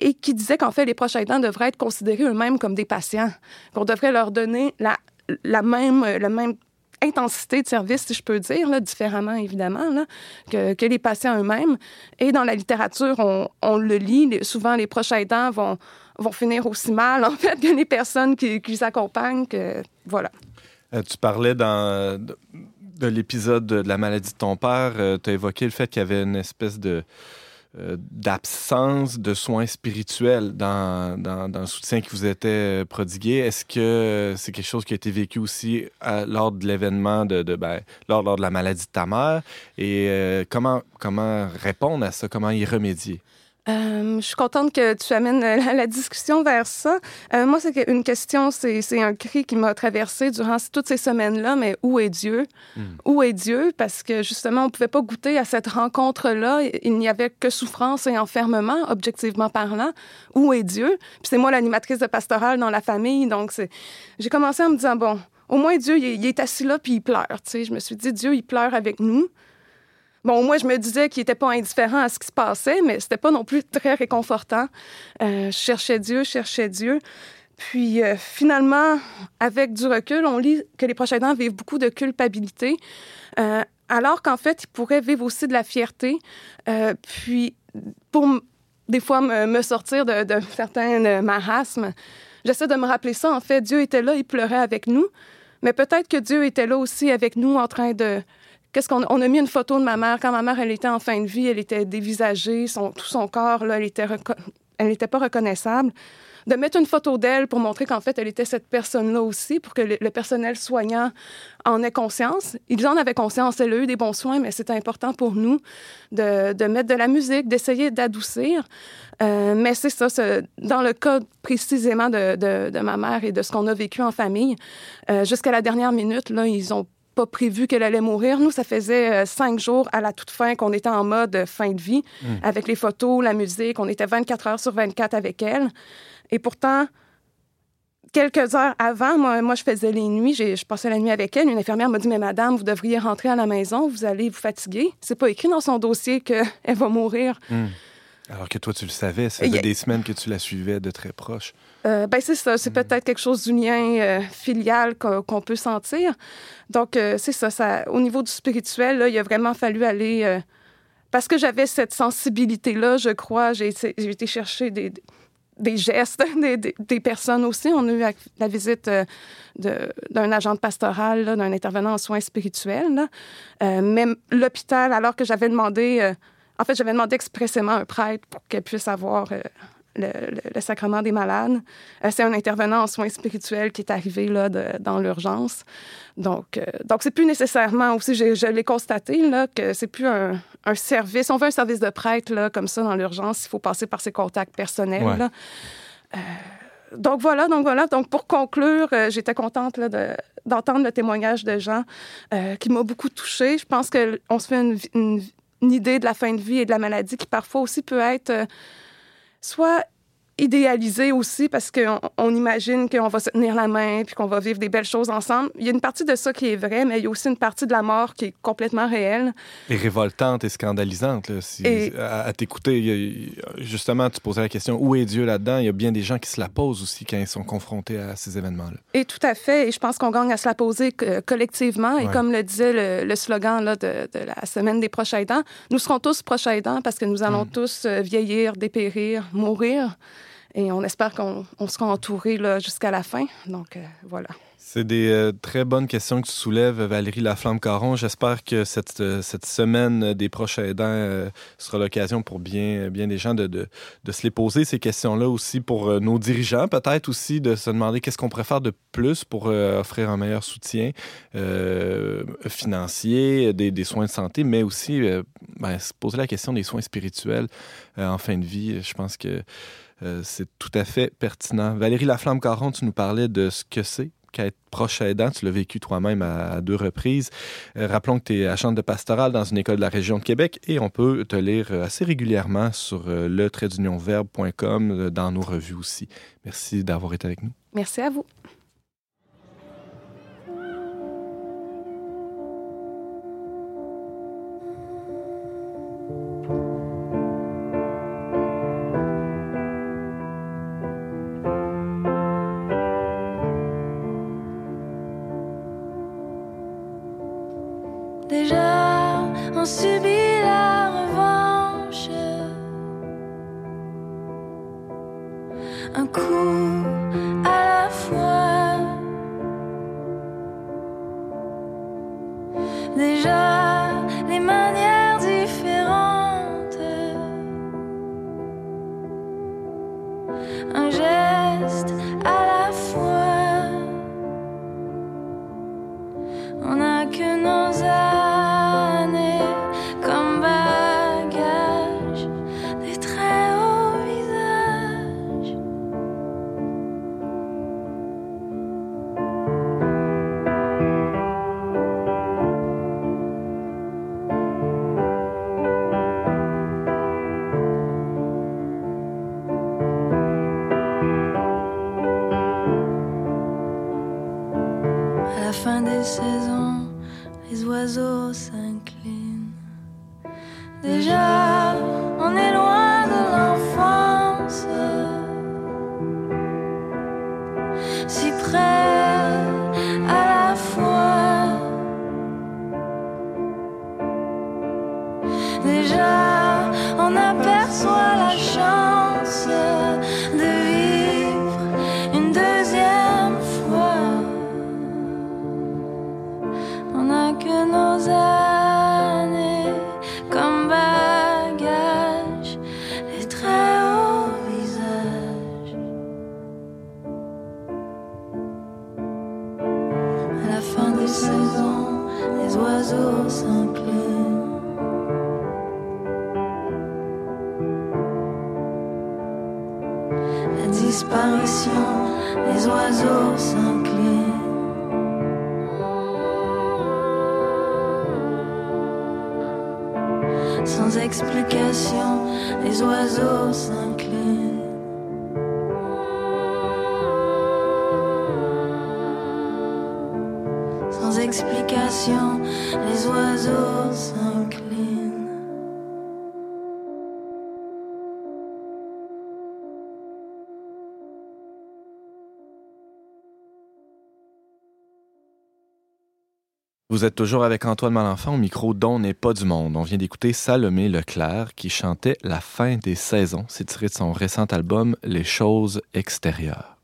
et qui disait qu'en fait, les proches aidants devraient être considérés eux-mêmes comme des patients, qu'on devrait leur donner la, la même, le même intensité de service, si je peux dire, différemment évidemment, que, les patients eux-mêmes. Et dans la littérature, on, le lit, souvent les proches aidants vont, finir aussi mal, en fait, que les personnes qui, les accompagnent. Voilà. Euh, tu parlais dans, de, de l'épisode de la maladie de ton père, euh, tu as évoqué le fait qu'il y avait une espèce de euh, d'absence de soins spirituels dans, dans, le soutien qui vous était prodigué. Est-ce que c'est quelque chose qui a été vécu aussi à, lors de l'événement, de, ben, lors, lors, de la maladie de ta mère? Et euh, comment, comment répondre à ça? Comment y remédier? Euh, je suis contente que tu amènes la, la discussion vers ça. Euh, moi, c'est une question, c'est un cri qui m'a traversé durant toutes ces semaines-là, mais où est Dieu? Mm. Où est Dieu? Parce que justement, on ne pouvait pas goûter à cette rencontre-là. Il n'y avait que souffrance et enfermement, objectivement parlant. Où est Dieu? Puis c'est moi l'animatrice de pastorale dans la famille, donc j'ai commencé en me disant, bon, au moins Dieu, il, il est assis là puis il pleure. sais, Je me suis dit, Dieu, il pleure avec nous. Bon, moi, je me disais qu'il n'était pas indifférent à ce qui se passait, mais c'était pas non plus très réconfortant. Euh, je cherchais Dieu, je cherchais Dieu. Puis euh, finalement, avec du recul, on lit que les proches aidants vivent beaucoup de culpabilité, euh, alors qu'en fait, ils pourraient vivre aussi de la fierté. Puis pour des fois me, me sortir de, de certains marasmes, j'essaie de me rappeler ça. En fait, Dieu était là, il pleurait avec nous, mais peut-être que Dieu était là aussi avec nous en train de Qu'est-ce qu'on on a mis une photo de ma mère quand ma mère elle était en fin de vie, elle était dévisagée, son, tout son corps là, elle était elle n'était pas reconnaissable. De mettre une photo d'elle pour montrer qu'en fait elle était cette personne-là aussi, pour que le, personnel soignant en ait conscience. Ils en avaient conscience, elle a eu des bons soins, mais c'est important pour nous de, de, mettre de la musique, d'essayer d'adoucir. Euh, mais c'est ça, dans le cas précisément de, de, de, ma mère et de ce qu'on a vécu en famille, euh, jusqu'à la dernière minute, là, ils ont pas prévu qu'elle allait mourir. Nous, ça faisait euh, cinq jours à la toute fin qu'on était en mode fin de vie, mm. avec les photos, la musique. On était 24 heures sur 24 avec elle. Et pourtant, quelques heures avant, moi, moi je faisais les nuits, je passais la nuit avec elle. Une infirmière m'a dit Mais madame, vous devriez rentrer à la maison, vous allez vous fatiguer. C'est pas écrit dans son dossier qu'elle va mourir. Mm. Alors que toi, tu le savais, ça faisait a... des semaines que tu la suivais de très proche. Euh, ben c'est ça, c'est mm. peut-être quelque chose du lien euh, filial qu'on qu peut sentir. Donc, euh, c'est ça, ça, au niveau du spirituel, là, il a vraiment fallu aller... Euh, parce que j'avais cette sensibilité-là, je crois, j'ai été chercher des, des gestes <laughs> des, des, des, personnes aussi. On a eu la visite d'un agent pastoral, d'un intervenant en soins spirituels. Même l'hôpital, alors que j'avais demandé... Euh, en fait, j'avais demandé expressément un prêtre pour qu'elle puisse avoir le, le, le, sacrement des malades. Euh, c'est un intervenant en soins spirituels qui est arrivé là, de, dans l'urgence. Donc, euh, donc c'est plus nécessairement aussi, je, je l'ai constaté, là, que c'est plus un, un, service. On veut un service de prêtre là, comme ça dans l'urgence, il faut passer par ses contacts personnels. Ouais. Là. Euh, donc voilà, donc voilà. Donc pour conclure, euh, j'étais contente là, de, d'entendre le témoignage de Jean euh, qui m'a beaucoup touchée. Je pense qu'on se fait une, une, une, idée de la fin de vie et de la maladie qui parfois aussi peut être euh, soit idéalisé aussi parce qu'on on imagine qu'on va se tenir la main puis qu'on va vivre des belles choses ensemble. Il y a une partie de ça qui est vraie, mais il y a aussi une partie de la mort qui est complètement réelle. Et révoltante et scandalisante. Là, si, et... À, à t'écouter, justement, tu posais la question où est Dieu là-dedans? Il y a bien des gens qui se la posent aussi quand ils sont confrontés à ces événements-là. Et tout à fait. Et je pense qu'on gagne à se la poser collectivement. Et ouais. comme le disait le, le slogan là, de, de, la semaine des proches aidants, nous serons tous proches aidants parce que nous allons mmh. tous euh, vieillir, dépérir, mourir. Et on espère qu'on sera entouré jusqu'à la fin. Donc, euh, voilà. C'est des euh, très bonnes questions que tu soulèves, Valérie Laflamme-Caron. J'espère que cette, euh, cette semaine des proches aidants sera l'occasion pour bien, bien des gens de, de, se les poser, ces questions-là aussi pour nos dirigeants, peut-être aussi de se demander qu'est-ce qu'on pourrait faire de plus pour offrir un meilleur soutien financier, des, des, soins de santé, mais aussi ben, se poser la question des soins spirituels en fin de vie. Je pense que euh, c'est tout à fait pertinent. Valérie Laflamme-Caron, tu nous parlais de ce que c'est qu'être proche aidant. Tu l'as vécu toi-même à, deux reprises. Euh, rappelons que tu es chambre de pastoral dans une école de la région de Québec et on peut te lire assez régulièrement sur euh, dans nos revues aussi. Merci d'avoir été avec nous. Merci à vous. to be Vous êtes toujours avec Antoine Malenfant au micro dont n'est pas du monde. On vient d'écouter Salomé Leclerc qui chantait La fin des saisons. C'est tiré de son récent album Les choses extérieures.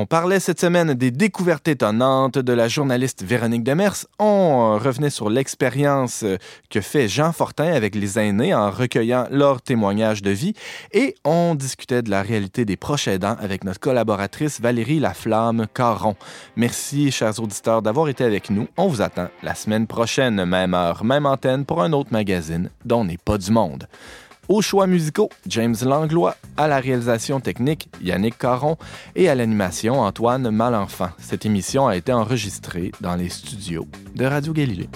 On parlait cette semaine des découvertes étonnantes de la journaliste Véronique Demers. On euh, revenait sur l'expérience euh, que fait Jean Fortin avec les aînés en recueillant leurs témoignages de vie et on discutait de la réalité des proches aidants avec notre collaboratrice Valérie Laflamme Caron. Merci, chers auditeurs, d'avoir été avec nous. On vous attend la semaine prochaine, même heure, même antenne, pour un autre magazine dont n'est pas du monde. Aux choix musicaux, James Langlois, à la réalisation technique, Yannick Caron et à l'animation, Antoine Malenfant. Cette émission a été enregistrée dans les studios de Radio Galilée.